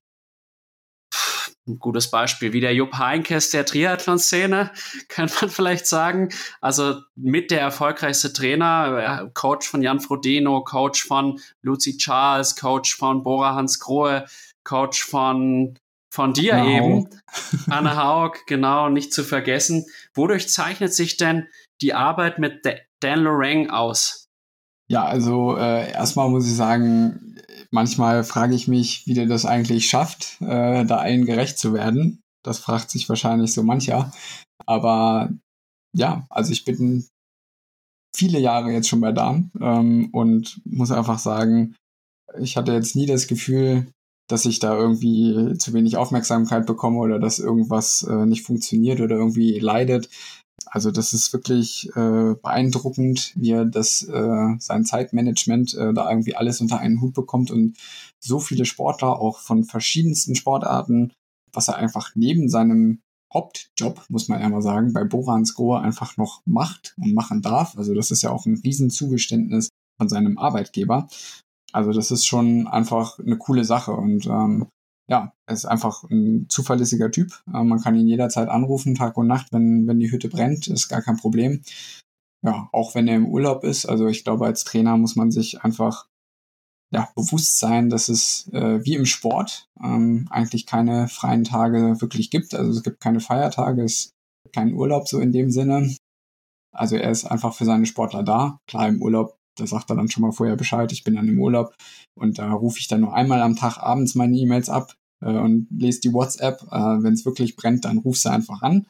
ein gutes Beispiel, wie der Jupp Heinkes der Triathlon-Szene, <laughs> kann man vielleicht sagen. Also mit der erfolgreichste Trainer, Coach von Jan Frodeno, Coach von Lucy Charles, Coach von Bora Hans Grohe, Coach von von dir Anna eben, Haug. <laughs> Anne Haug, genau, nicht zu vergessen. Wodurch zeichnet sich denn die Arbeit mit Dan Lorang aus? Ja, also äh, erstmal muss ich sagen, manchmal frage ich mich, wie der das eigentlich schafft, äh, da allen gerecht zu werden. Das fragt sich wahrscheinlich so mancher. Aber ja, also ich bin viele Jahre jetzt schon bei Dan ähm, und muss einfach sagen, ich hatte jetzt nie das Gefühl, dass ich da irgendwie zu wenig Aufmerksamkeit bekomme oder dass irgendwas äh, nicht funktioniert oder irgendwie leidet. Also das ist wirklich äh, beeindruckend, wie er das äh, sein Zeitmanagement äh, da irgendwie alles unter einen Hut bekommt und so viele Sportler auch von verschiedensten Sportarten, was er einfach neben seinem Hauptjob, muss man ja mal sagen, bei Borans Grohe einfach noch macht und machen darf. Also das ist ja auch ein Riesenzugeständnis von seinem Arbeitgeber. Also das ist schon einfach eine coole Sache und ähm, ja, er ist einfach ein zuverlässiger Typ. Äh, man kann ihn jederzeit anrufen, Tag und Nacht, wenn, wenn die Hütte brennt, ist gar kein Problem. Ja, auch wenn er im Urlaub ist. Also ich glaube, als Trainer muss man sich einfach ja, bewusst sein, dass es äh, wie im Sport ähm, eigentlich keine freien Tage wirklich gibt. Also es gibt keine Feiertage, es gibt keinen Urlaub so in dem Sinne. Also er ist einfach für seine Sportler da. Klar, im Urlaub da sagt er dann schon mal vorher Bescheid, ich bin dann im Urlaub und da rufe ich dann nur einmal am Tag abends meine E-Mails ab äh, und lese die WhatsApp. Äh, Wenn es wirklich brennt, dann ruf sie einfach an.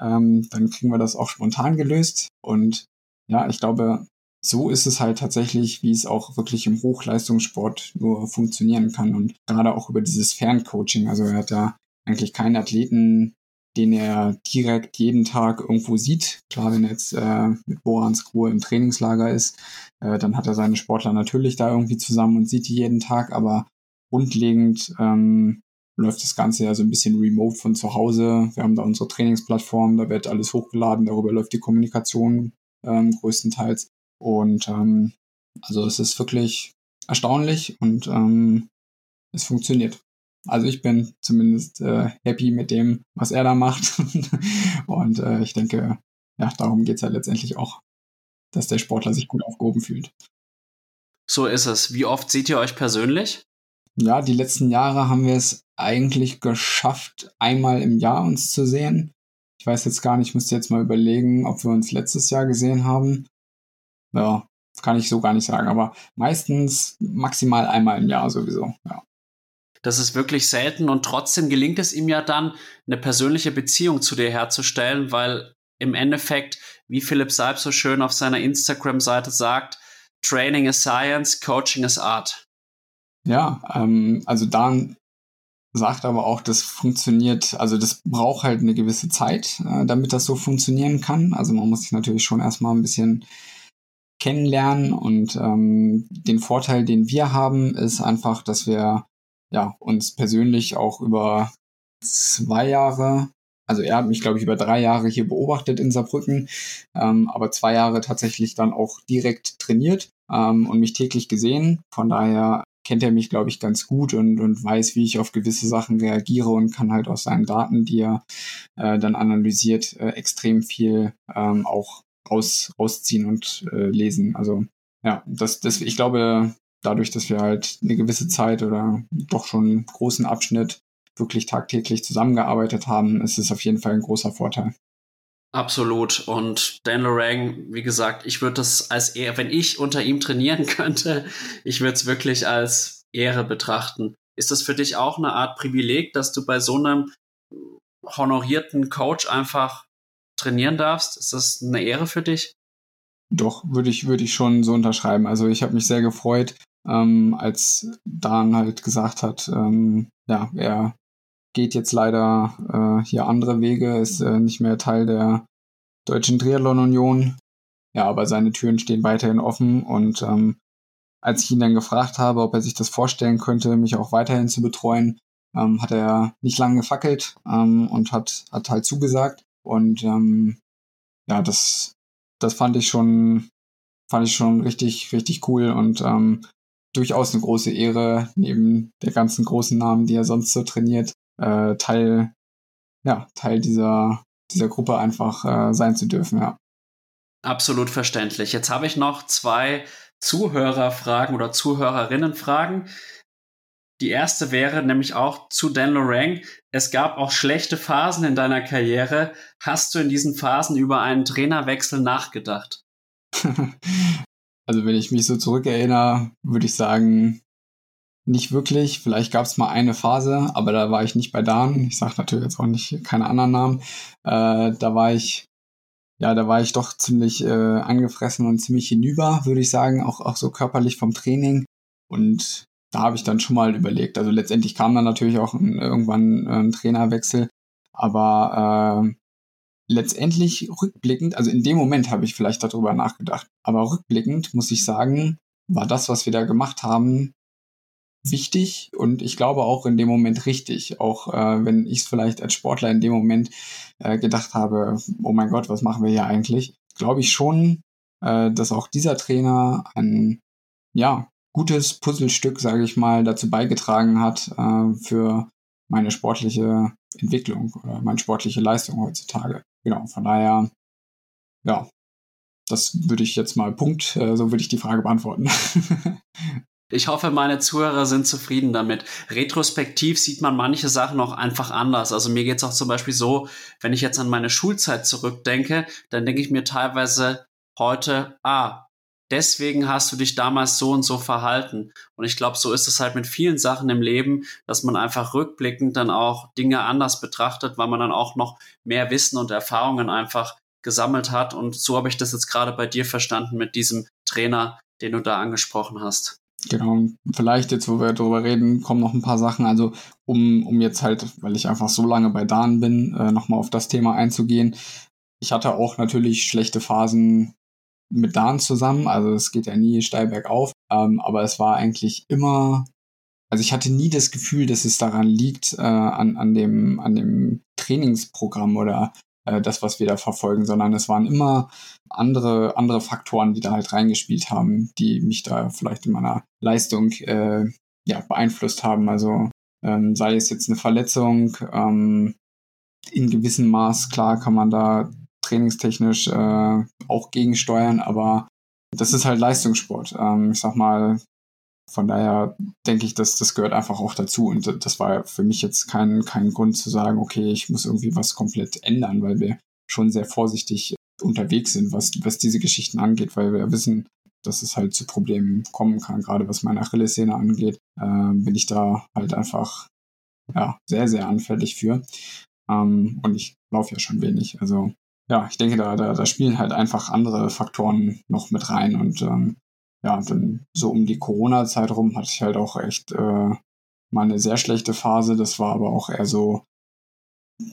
Ähm, dann kriegen wir das auch spontan gelöst. Und ja, ich glaube, so ist es halt tatsächlich, wie es auch wirklich im Hochleistungssport nur funktionieren kann. Und gerade auch über dieses Ferncoaching. Also er hat da eigentlich keinen Athleten den er direkt jeden Tag irgendwo sieht. Klar, wenn er jetzt äh, mit Borans Grohe im Trainingslager ist, äh, dann hat er seine Sportler natürlich da irgendwie zusammen und sieht die jeden Tag, aber grundlegend ähm, läuft das Ganze ja so ein bisschen remote von zu Hause. Wir haben da unsere Trainingsplattform, da wird alles hochgeladen, darüber läuft die Kommunikation ähm, größtenteils. Und ähm, also es ist wirklich erstaunlich und ähm, es funktioniert. Also ich bin zumindest äh, happy mit dem, was er da macht. <laughs> und äh, ich denke, ja, darum geht's ja letztendlich auch, dass der Sportler sich gut aufgehoben fühlt. So ist es. Wie oft seht ihr euch persönlich? Ja, die letzten Jahre haben wir es eigentlich geschafft, einmal im Jahr uns zu sehen. Ich weiß jetzt gar nicht, ich müsste jetzt mal überlegen, ob wir uns letztes Jahr gesehen haben. Ja, kann ich so gar nicht sagen, aber meistens maximal einmal im Jahr sowieso, ja. Das ist wirklich selten und trotzdem gelingt es ihm ja dann, eine persönliche Beziehung zu dir herzustellen, weil im Endeffekt, wie Philipp Seib so schön auf seiner Instagram-Seite sagt, Training is Science, Coaching is Art. Ja, ähm, also Dan sagt aber auch, das funktioniert, also das braucht halt eine gewisse Zeit, äh, damit das so funktionieren kann. Also man muss sich natürlich schon erstmal ein bisschen kennenlernen und ähm, den Vorteil, den wir haben, ist einfach, dass wir ja uns persönlich auch über zwei Jahre, also er hat mich glaube ich über drei Jahre hier beobachtet in Saarbrücken, ähm, aber zwei Jahre tatsächlich dann auch direkt trainiert ähm, und mich täglich gesehen. Von daher kennt er mich, glaube ich, ganz gut und, und weiß, wie ich auf gewisse Sachen reagiere und kann halt aus seinen Daten, die er äh, dann analysiert, äh, extrem viel ähm, auch raus, rausziehen und äh, lesen. Also ja, das, das, ich glaube, dadurch, dass wir halt eine gewisse Zeit oder doch schon einen großen Abschnitt wirklich tagtäglich zusammengearbeitet haben, ist es auf jeden Fall ein großer Vorteil. Absolut. Und Dan Lorang, wie gesagt, ich würde das als Ehre, wenn ich unter ihm trainieren <laughs> könnte, ich würde es wirklich als Ehre betrachten. Ist das für dich auch eine Art Privileg, dass du bei so einem honorierten Coach einfach trainieren darfst? Ist das eine Ehre für dich? Doch, würde ich, würde ich schon so unterschreiben. Also ich habe mich sehr gefreut, ähm, als Dan halt gesagt hat, ähm, ja, er geht jetzt leider äh, hier andere Wege, ist äh, nicht mehr Teil der Deutschen Triathlon Union. Ja, aber seine Türen stehen weiterhin offen und ähm, als ich ihn dann gefragt habe, ob er sich das vorstellen könnte, mich auch weiterhin zu betreuen, ähm, hat er nicht lange gefackelt ähm, und hat, hat halt zugesagt. Und ähm, ja, das, das fand ich schon, fand ich schon richtig, richtig cool und ähm, durchaus eine große Ehre, neben der ganzen großen Namen, die er sonst so trainiert, äh, Teil, ja, Teil dieser, dieser Gruppe einfach äh, sein zu dürfen, ja. Absolut verständlich. Jetzt habe ich noch zwei Zuhörerfragen oder Zuhörerinnenfragen. Die erste wäre nämlich auch zu Dan Lorang. Es gab auch schlechte Phasen in deiner Karriere. Hast du in diesen Phasen über einen Trainerwechsel nachgedacht? <laughs> also wenn ich mich so zurückerinnere, würde ich sagen, nicht wirklich. Vielleicht gab es mal eine Phase, aber da war ich nicht bei Dan. Ich sage natürlich jetzt auch nicht keine anderen Namen. Äh, da war ich, ja, da war ich doch ziemlich äh, angefressen und ziemlich hinüber, würde ich sagen, auch, auch so körperlich vom Training. Und da habe ich dann schon mal überlegt. Also letztendlich kam dann natürlich auch ein, irgendwann äh, ein Trainerwechsel, aber äh, letztendlich rückblickend, also in dem Moment habe ich vielleicht darüber nachgedacht, aber rückblickend muss ich sagen, war das, was wir da gemacht haben, wichtig und ich glaube auch in dem Moment richtig. Auch äh, wenn ich es vielleicht als Sportler in dem Moment äh, gedacht habe, oh mein Gott, was machen wir hier eigentlich? Glaube ich schon, äh, dass auch dieser Trainer ein ja gutes Puzzlestück, sage ich mal, dazu beigetragen hat äh, für meine sportliche Entwicklung oder meine sportliche Leistung heutzutage. Genau, von daher, ja, das würde ich jetzt mal Punkt, äh, so würde ich die Frage beantworten. <laughs> Ich hoffe, meine Zuhörer sind zufrieden damit. Retrospektiv sieht man manche Sachen auch einfach anders. Also mir geht's auch zum Beispiel so, wenn ich jetzt an meine Schulzeit zurückdenke, dann denke ich mir teilweise heute, ah, deswegen hast du dich damals so und so verhalten. Und ich glaube, so ist es halt mit vielen Sachen im Leben, dass man einfach rückblickend dann auch Dinge anders betrachtet, weil man dann auch noch mehr Wissen und Erfahrungen einfach gesammelt hat. Und so habe ich das jetzt gerade bei dir verstanden mit diesem Trainer, den du da angesprochen hast. Genau, vielleicht jetzt, wo wir darüber reden, kommen noch ein paar Sachen. Also, um, um jetzt halt, weil ich einfach so lange bei Dan bin, äh, nochmal auf das Thema einzugehen. Ich hatte auch natürlich schlechte Phasen mit Dan zusammen. Also, es geht ja nie steil bergauf. Ähm, aber es war eigentlich immer also ich hatte nie das Gefühl, dass es daran liegt, äh, an, an, dem, an dem Trainingsprogramm oder äh, das, was wir da verfolgen, sondern es waren immer andere, andere Faktoren, die da halt reingespielt haben, die mich da vielleicht in meiner Leistung äh, ja, beeinflusst haben. Also ähm, sei es jetzt eine Verletzung, ähm, in gewissem Maß, klar kann man da trainingstechnisch äh, auch gegensteuern, aber das ist halt Leistungssport. Ähm, ich sag mal, von daher denke ich, dass das gehört einfach auch dazu. Und das war für mich jetzt kein, kein Grund zu sagen, okay, ich muss irgendwie was komplett ändern, weil wir schon sehr vorsichtig unterwegs sind, was, was diese Geschichten angeht, weil wir wissen, dass es halt zu Problemen kommen kann. Gerade was meine Achillessehne angeht, äh, bin ich da halt einfach ja, sehr, sehr anfällig für. Ähm, und ich laufe ja schon wenig. Also ja, ich denke, da, da, da spielen halt einfach andere Faktoren noch mit rein. Und ähm, ja, dann so um die Corona-Zeit rum hatte ich halt auch echt äh, mal eine sehr schlechte Phase. Das war aber auch eher so,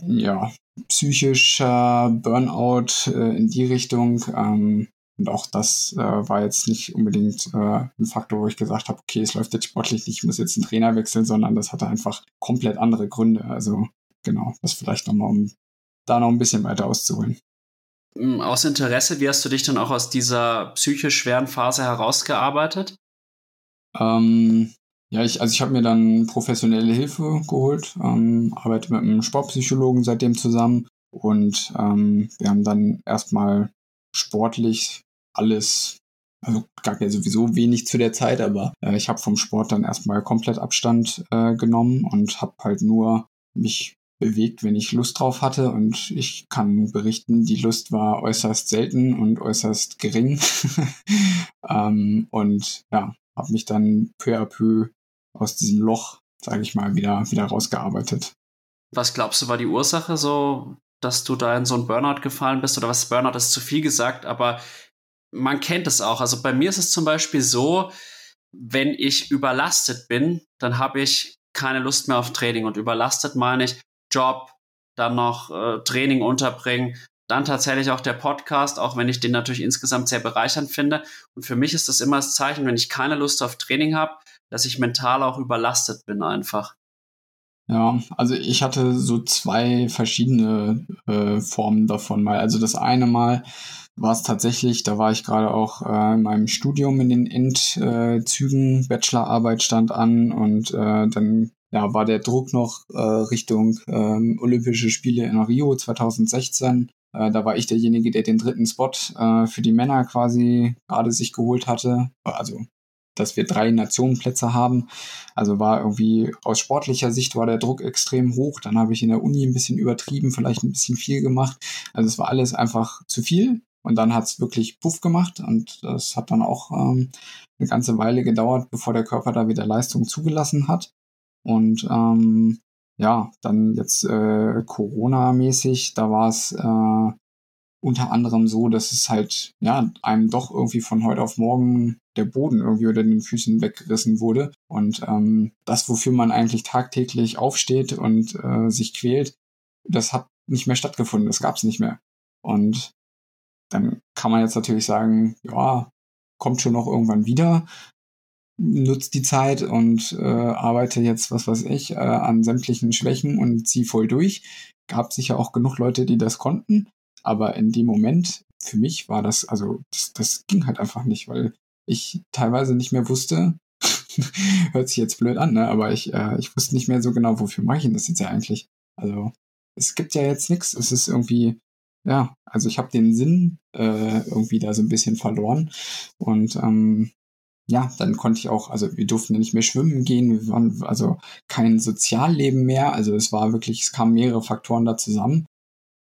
ja, psychischer Burnout äh, in die Richtung. Ähm, und auch das äh, war jetzt nicht unbedingt äh, ein Faktor, wo ich gesagt habe, okay, es läuft jetzt sportlich nicht, ich muss jetzt einen Trainer wechseln, sondern das hatte einfach komplett andere Gründe. Also genau, das vielleicht nochmal, um da noch ein bisschen weiter auszuholen. Hm, aus Interesse, wie hast du dich dann auch aus dieser psychisch schweren Phase herausgearbeitet? Ähm, ja, ich, also ich habe mir dann professionelle Hilfe geholt, ähm, arbeite mit einem Sportpsychologen seitdem zusammen und ähm, wir haben dann erstmal sportlich alles, also gab ja sowieso wenig zu der Zeit, aber äh, ich habe vom Sport dann erstmal komplett Abstand äh, genommen und habe halt nur mich bewegt, wenn ich Lust drauf hatte. Und ich kann berichten, die Lust war äußerst selten und äußerst gering. <laughs> ähm, und ja, habe mich dann peu à peu aus diesem Loch, sage ich mal, wieder, wieder rausgearbeitet. Was glaubst du, war die Ursache so, dass du da in so ein Burnout gefallen bist? Oder was Burnout ist zu viel gesagt, aber man kennt es auch. Also bei mir ist es zum Beispiel so, wenn ich überlastet bin, dann habe ich keine Lust mehr auf Training. Und überlastet meine ich, Job, dann noch äh, Training unterbringen, dann tatsächlich auch der Podcast, auch wenn ich den natürlich insgesamt sehr bereichernd finde. Und für mich ist das immer das Zeichen, wenn ich keine Lust auf Training habe, dass ich mental auch überlastet bin einfach. Ja, also ich hatte so zwei verschiedene äh, Formen davon mal. Also das eine Mal war es tatsächlich, da war ich gerade auch äh, in meinem Studium in den Endzügen, Bachelorarbeit stand an und äh, dann ja, war der Druck noch äh, Richtung ähm, Olympische Spiele in Rio 2016. Äh, da war ich derjenige, der den dritten Spot äh, für die Männer quasi gerade sich geholt hatte. Also, dass wir drei Nationenplätze haben. Also war irgendwie aus sportlicher Sicht war der Druck extrem hoch. Dann habe ich in der Uni ein bisschen übertrieben, vielleicht ein bisschen viel gemacht. Also es war alles einfach zu viel. Und dann hat es wirklich Puff gemacht und das hat dann auch ähm, eine ganze Weile gedauert, bevor der Körper da wieder Leistung zugelassen hat. Und ähm, ja, dann jetzt äh, Corona-mäßig, da war es äh, unter anderem so, dass es halt ja einem doch irgendwie von heute auf morgen der Boden irgendwie unter den Füßen weggerissen wurde. Und ähm, das, wofür man eigentlich tagtäglich aufsteht und äh, sich quält, das hat nicht mehr stattgefunden, das gab es nicht mehr. Und dann kann man jetzt natürlich sagen, ja, kommt schon noch irgendwann wieder nutze die Zeit und äh, arbeite jetzt, was weiß ich, äh, an sämtlichen Schwächen und ziehe voll durch. Gab sicher auch genug Leute, die das konnten, aber in dem Moment, für mich war das, also das, das ging halt einfach nicht, weil ich teilweise nicht mehr wusste, <laughs> hört sich jetzt blöd an, ne? aber ich, äh, ich wusste nicht mehr so genau, wofür mache ich denn das jetzt ja eigentlich. Also es gibt ja jetzt nichts, es ist irgendwie, ja, also ich habe den Sinn äh, irgendwie da so ein bisschen verloren und ähm, ja, dann konnte ich auch, also wir durften nicht mehr schwimmen gehen, wir waren also kein Sozialleben mehr, also es war wirklich, es kamen mehrere Faktoren da zusammen,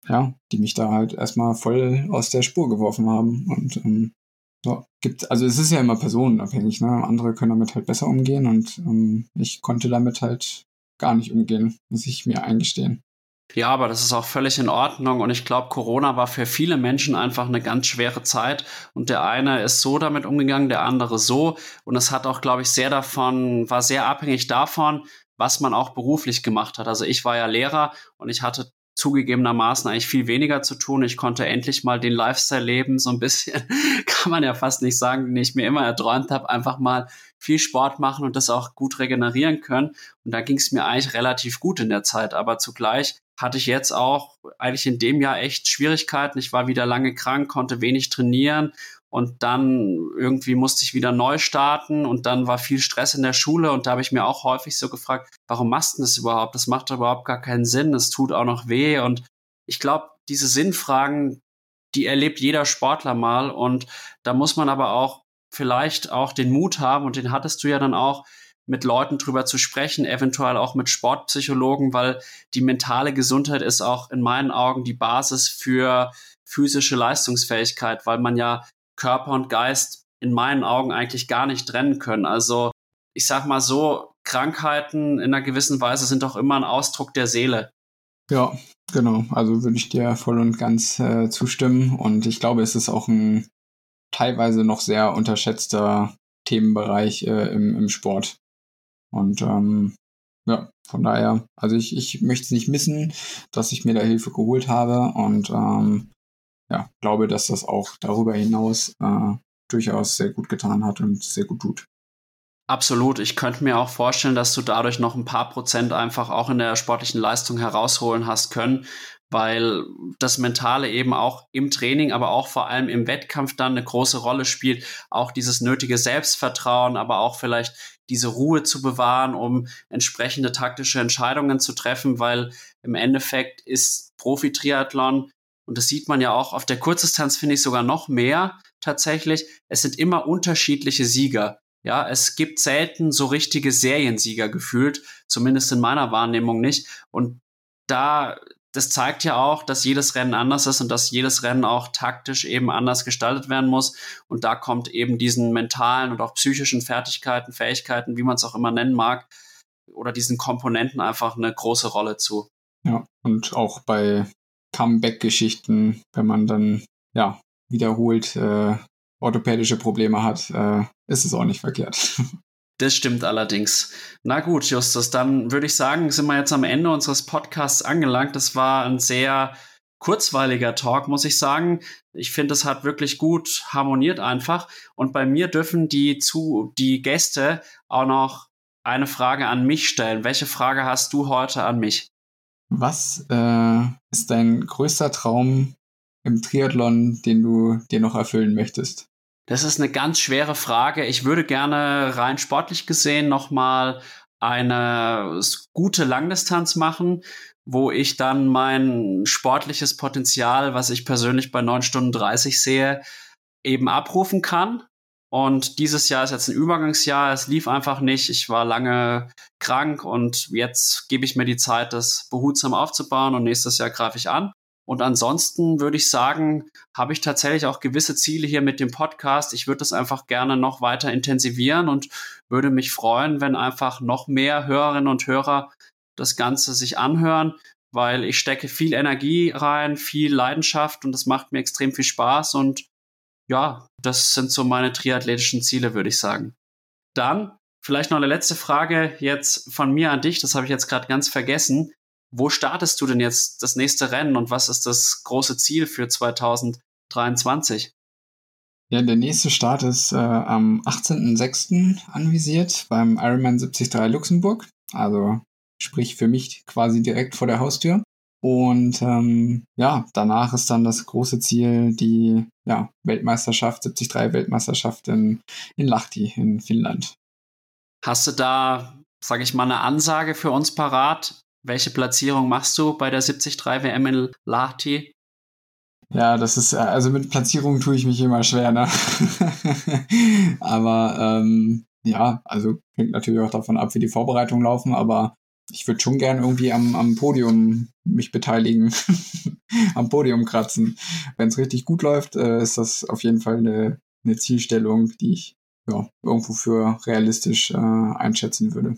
ja, die mich da halt erstmal voll aus der Spur geworfen haben. Und ähm, ja, gibt, also es ist ja immer personenabhängig, ne, andere können damit halt besser umgehen und ähm, ich konnte damit halt gar nicht umgehen, muss ich mir eingestehen. Ja, aber das ist auch völlig in Ordnung. Und ich glaube, Corona war für viele Menschen einfach eine ganz schwere Zeit. Und der eine ist so damit umgegangen, der andere so. Und es hat auch, glaube ich, sehr davon, war sehr abhängig davon, was man auch beruflich gemacht hat. Also ich war ja Lehrer und ich hatte zugegebenermaßen eigentlich viel weniger zu tun. Ich konnte endlich mal den Lifestyle leben, so ein bisschen, <laughs> kann man ja fast nicht sagen, den ich mir immer erträumt habe, einfach mal viel Sport machen und das auch gut regenerieren können. Und da ging es mir eigentlich relativ gut in der Zeit. Aber zugleich hatte ich jetzt auch eigentlich in dem Jahr echt Schwierigkeiten. Ich war wieder lange krank, konnte wenig trainieren und dann irgendwie musste ich wieder neu starten und dann war viel Stress in der Schule und da habe ich mir auch häufig so gefragt, warum machst du das überhaupt? Das macht überhaupt gar keinen Sinn, es tut auch noch weh und ich glaube, diese Sinnfragen, die erlebt jeder Sportler mal und da muss man aber auch vielleicht auch den Mut haben und den hattest du ja dann auch, mit Leuten drüber zu sprechen, eventuell auch mit Sportpsychologen, weil die mentale Gesundheit ist auch in meinen Augen die Basis für physische Leistungsfähigkeit, weil man ja Körper und Geist in meinen Augen eigentlich gar nicht trennen können. Also ich sag mal so, Krankheiten in einer gewissen Weise sind doch immer ein Ausdruck der Seele. Ja, genau. Also würde ich dir voll und ganz äh, zustimmen. Und ich glaube, es ist auch ein teilweise noch sehr unterschätzter Themenbereich äh, im, im Sport. Und ähm, ja, von daher, also ich, ich möchte es nicht missen, dass ich mir da Hilfe geholt habe und ähm, ja, glaube, dass das auch darüber hinaus äh, durchaus sehr gut getan hat und sehr gut tut. Absolut. Ich könnte mir auch vorstellen, dass du dadurch noch ein paar Prozent einfach auch in der sportlichen Leistung herausholen hast können, weil das Mentale eben auch im Training, aber auch vor allem im Wettkampf dann eine große Rolle spielt. Auch dieses nötige Selbstvertrauen, aber auch vielleicht diese Ruhe zu bewahren, um entsprechende taktische Entscheidungen zu treffen, weil im Endeffekt ist Profi-Triathlon, und das sieht man ja auch auf der Kurzdistanz, finde ich sogar noch mehr tatsächlich, es sind immer unterschiedliche Sieger. Ja, es gibt selten so richtige Seriensieger gefühlt, zumindest in meiner Wahrnehmung nicht. Und da das zeigt ja auch, dass jedes Rennen anders ist und dass jedes Rennen auch taktisch eben anders gestaltet werden muss. Und da kommt eben diesen mentalen und auch psychischen Fertigkeiten, Fähigkeiten, wie man es auch immer nennen mag, oder diesen Komponenten einfach eine große Rolle zu. Ja, und auch bei Comeback-Geschichten, wenn man dann ja wiederholt äh, orthopädische Probleme hat, äh, ist es auch nicht verkehrt. <laughs> Das stimmt allerdings. Na gut, Justus, dann würde ich sagen, sind wir jetzt am Ende unseres Podcasts angelangt. Das war ein sehr kurzweiliger Talk, muss ich sagen. Ich finde, es hat wirklich gut harmoniert einfach. Und bei mir dürfen die zu, die Gäste auch noch eine Frage an mich stellen. Welche Frage hast du heute an mich? Was äh, ist dein größter Traum im Triathlon, den du dir noch erfüllen möchtest? Das ist eine ganz schwere Frage. Ich würde gerne rein sportlich gesehen nochmal eine gute Langdistanz machen, wo ich dann mein sportliches Potenzial, was ich persönlich bei 9 Stunden 30 sehe, eben abrufen kann. Und dieses Jahr ist jetzt ein Übergangsjahr. Es lief einfach nicht. Ich war lange krank und jetzt gebe ich mir die Zeit, das behutsam aufzubauen und nächstes Jahr greife ich an. Und ansonsten würde ich sagen, habe ich tatsächlich auch gewisse Ziele hier mit dem Podcast. Ich würde das einfach gerne noch weiter intensivieren und würde mich freuen, wenn einfach noch mehr Hörerinnen und Hörer das Ganze sich anhören, weil ich stecke viel Energie rein, viel Leidenschaft und das macht mir extrem viel Spaß und ja, das sind so meine triathletischen Ziele, würde ich sagen. Dann vielleicht noch eine letzte Frage jetzt von mir an dich, das habe ich jetzt gerade ganz vergessen. Wo startest du denn jetzt das nächste Rennen und was ist das große Ziel für 2023? Ja, der nächste Start ist äh, am 18.06. anvisiert beim Ironman 73 Luxemburg. Also sprich für mich quasi direkt vor der Haustür. Und ähm, ja, danach ist dann das große Ziel die ja, Weltmeisterschaft, 73 Weltmeisterschaft in, in Lahti in Finnland. Hast du da, sage ich mal, eine Ansage für uns parat, welche Platzierung machst du bei der 73 WM in Lahti? Ja, das ist, also mit Platzierungen tue ich mich immer schwer, ne? <laughs> aber ähm, ja, also hängt natürlich auch davon ab, wie die Vorbereitungen laufen, aber ich würde schon gern irgendwie am, am Podium mich beteiligen, <laughs> am Podium kratzen. Wenn es richtig gut läuft, äh, ist das auf jeden Fall eine, eine Zielstellung, die ich ja, irgendwo für realistisch äh, einschätzen würde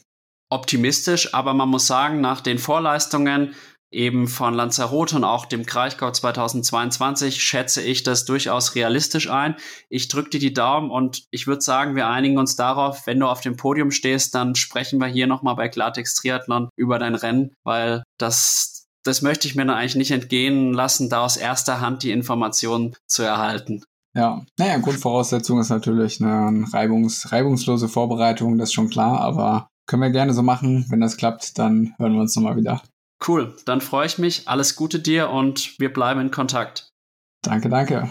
optimistisch, aber man muss sagen, nach den Vorleistungen eben von Lanzarote und auch dem Kraichgau 2022 schätze ich das durchaus realistisch ein. Ich drücke dir die Daumen und ich würde sagen, wir einigen uns darauf, wenn du auf dem Podium stehst, dann sprechen wir hier nochmal bei Klartext Triathlon über dein Rennen, weil das, das möchte ich mir dann eigentlich nicht entgehen lassen, da aus erster Hand die Informationen zu erhalten. Ja, naja, Grundvoraussetzung ist natürlich eine reibungs reibungslose Vorbereitung, das ist schon klar, aber können wir gerne so machen. Wenn das klappt, dann hören wir uns nochmal wieder. Cool, dann freue ich mich. Alles Gute dir und wir bleiben in Kontakt. Danke, danke.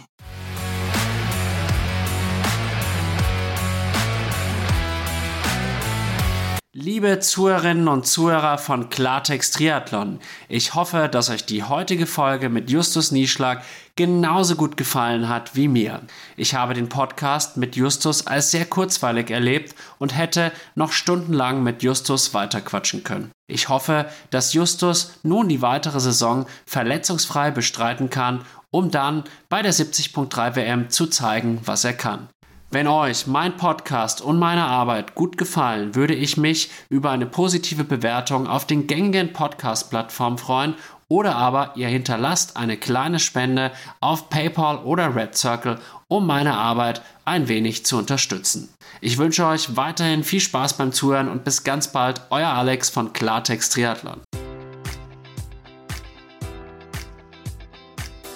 Liebe Zuhörerinnen und Zuhörer von Klartext Triathlon, ich hoffe, dass euch die heutige Folge mit Justus Nieschlag genauso gut gefallen hat wie mir. Ich habe den Podcast mit Justus als sehr kurzweilig erlebt und hätte noch stundenlang mit Justus weiterquatschen können. Ich hoffe, dass Justus nun die weitere Saison verletzungsfrei bestreiten kann, um dann bei der 70.3 WM zu zeigen, was er kann. Wenn euch mein Podcast und meine Arbeit gut gefallen, würde ich mich über eine positive Bewertung auf den gängigen Podcast-Plattformen freuen oder aber ihr hinterlasst eine kleine Spende auf PayPal oder Red Circle, um meine Arbeit ein wenig zu unterstützen. Ich wünsche euch weiterhin viel Spaß beim Zuhören und bis ganz bald, euer Alex von Klartext Triathlon.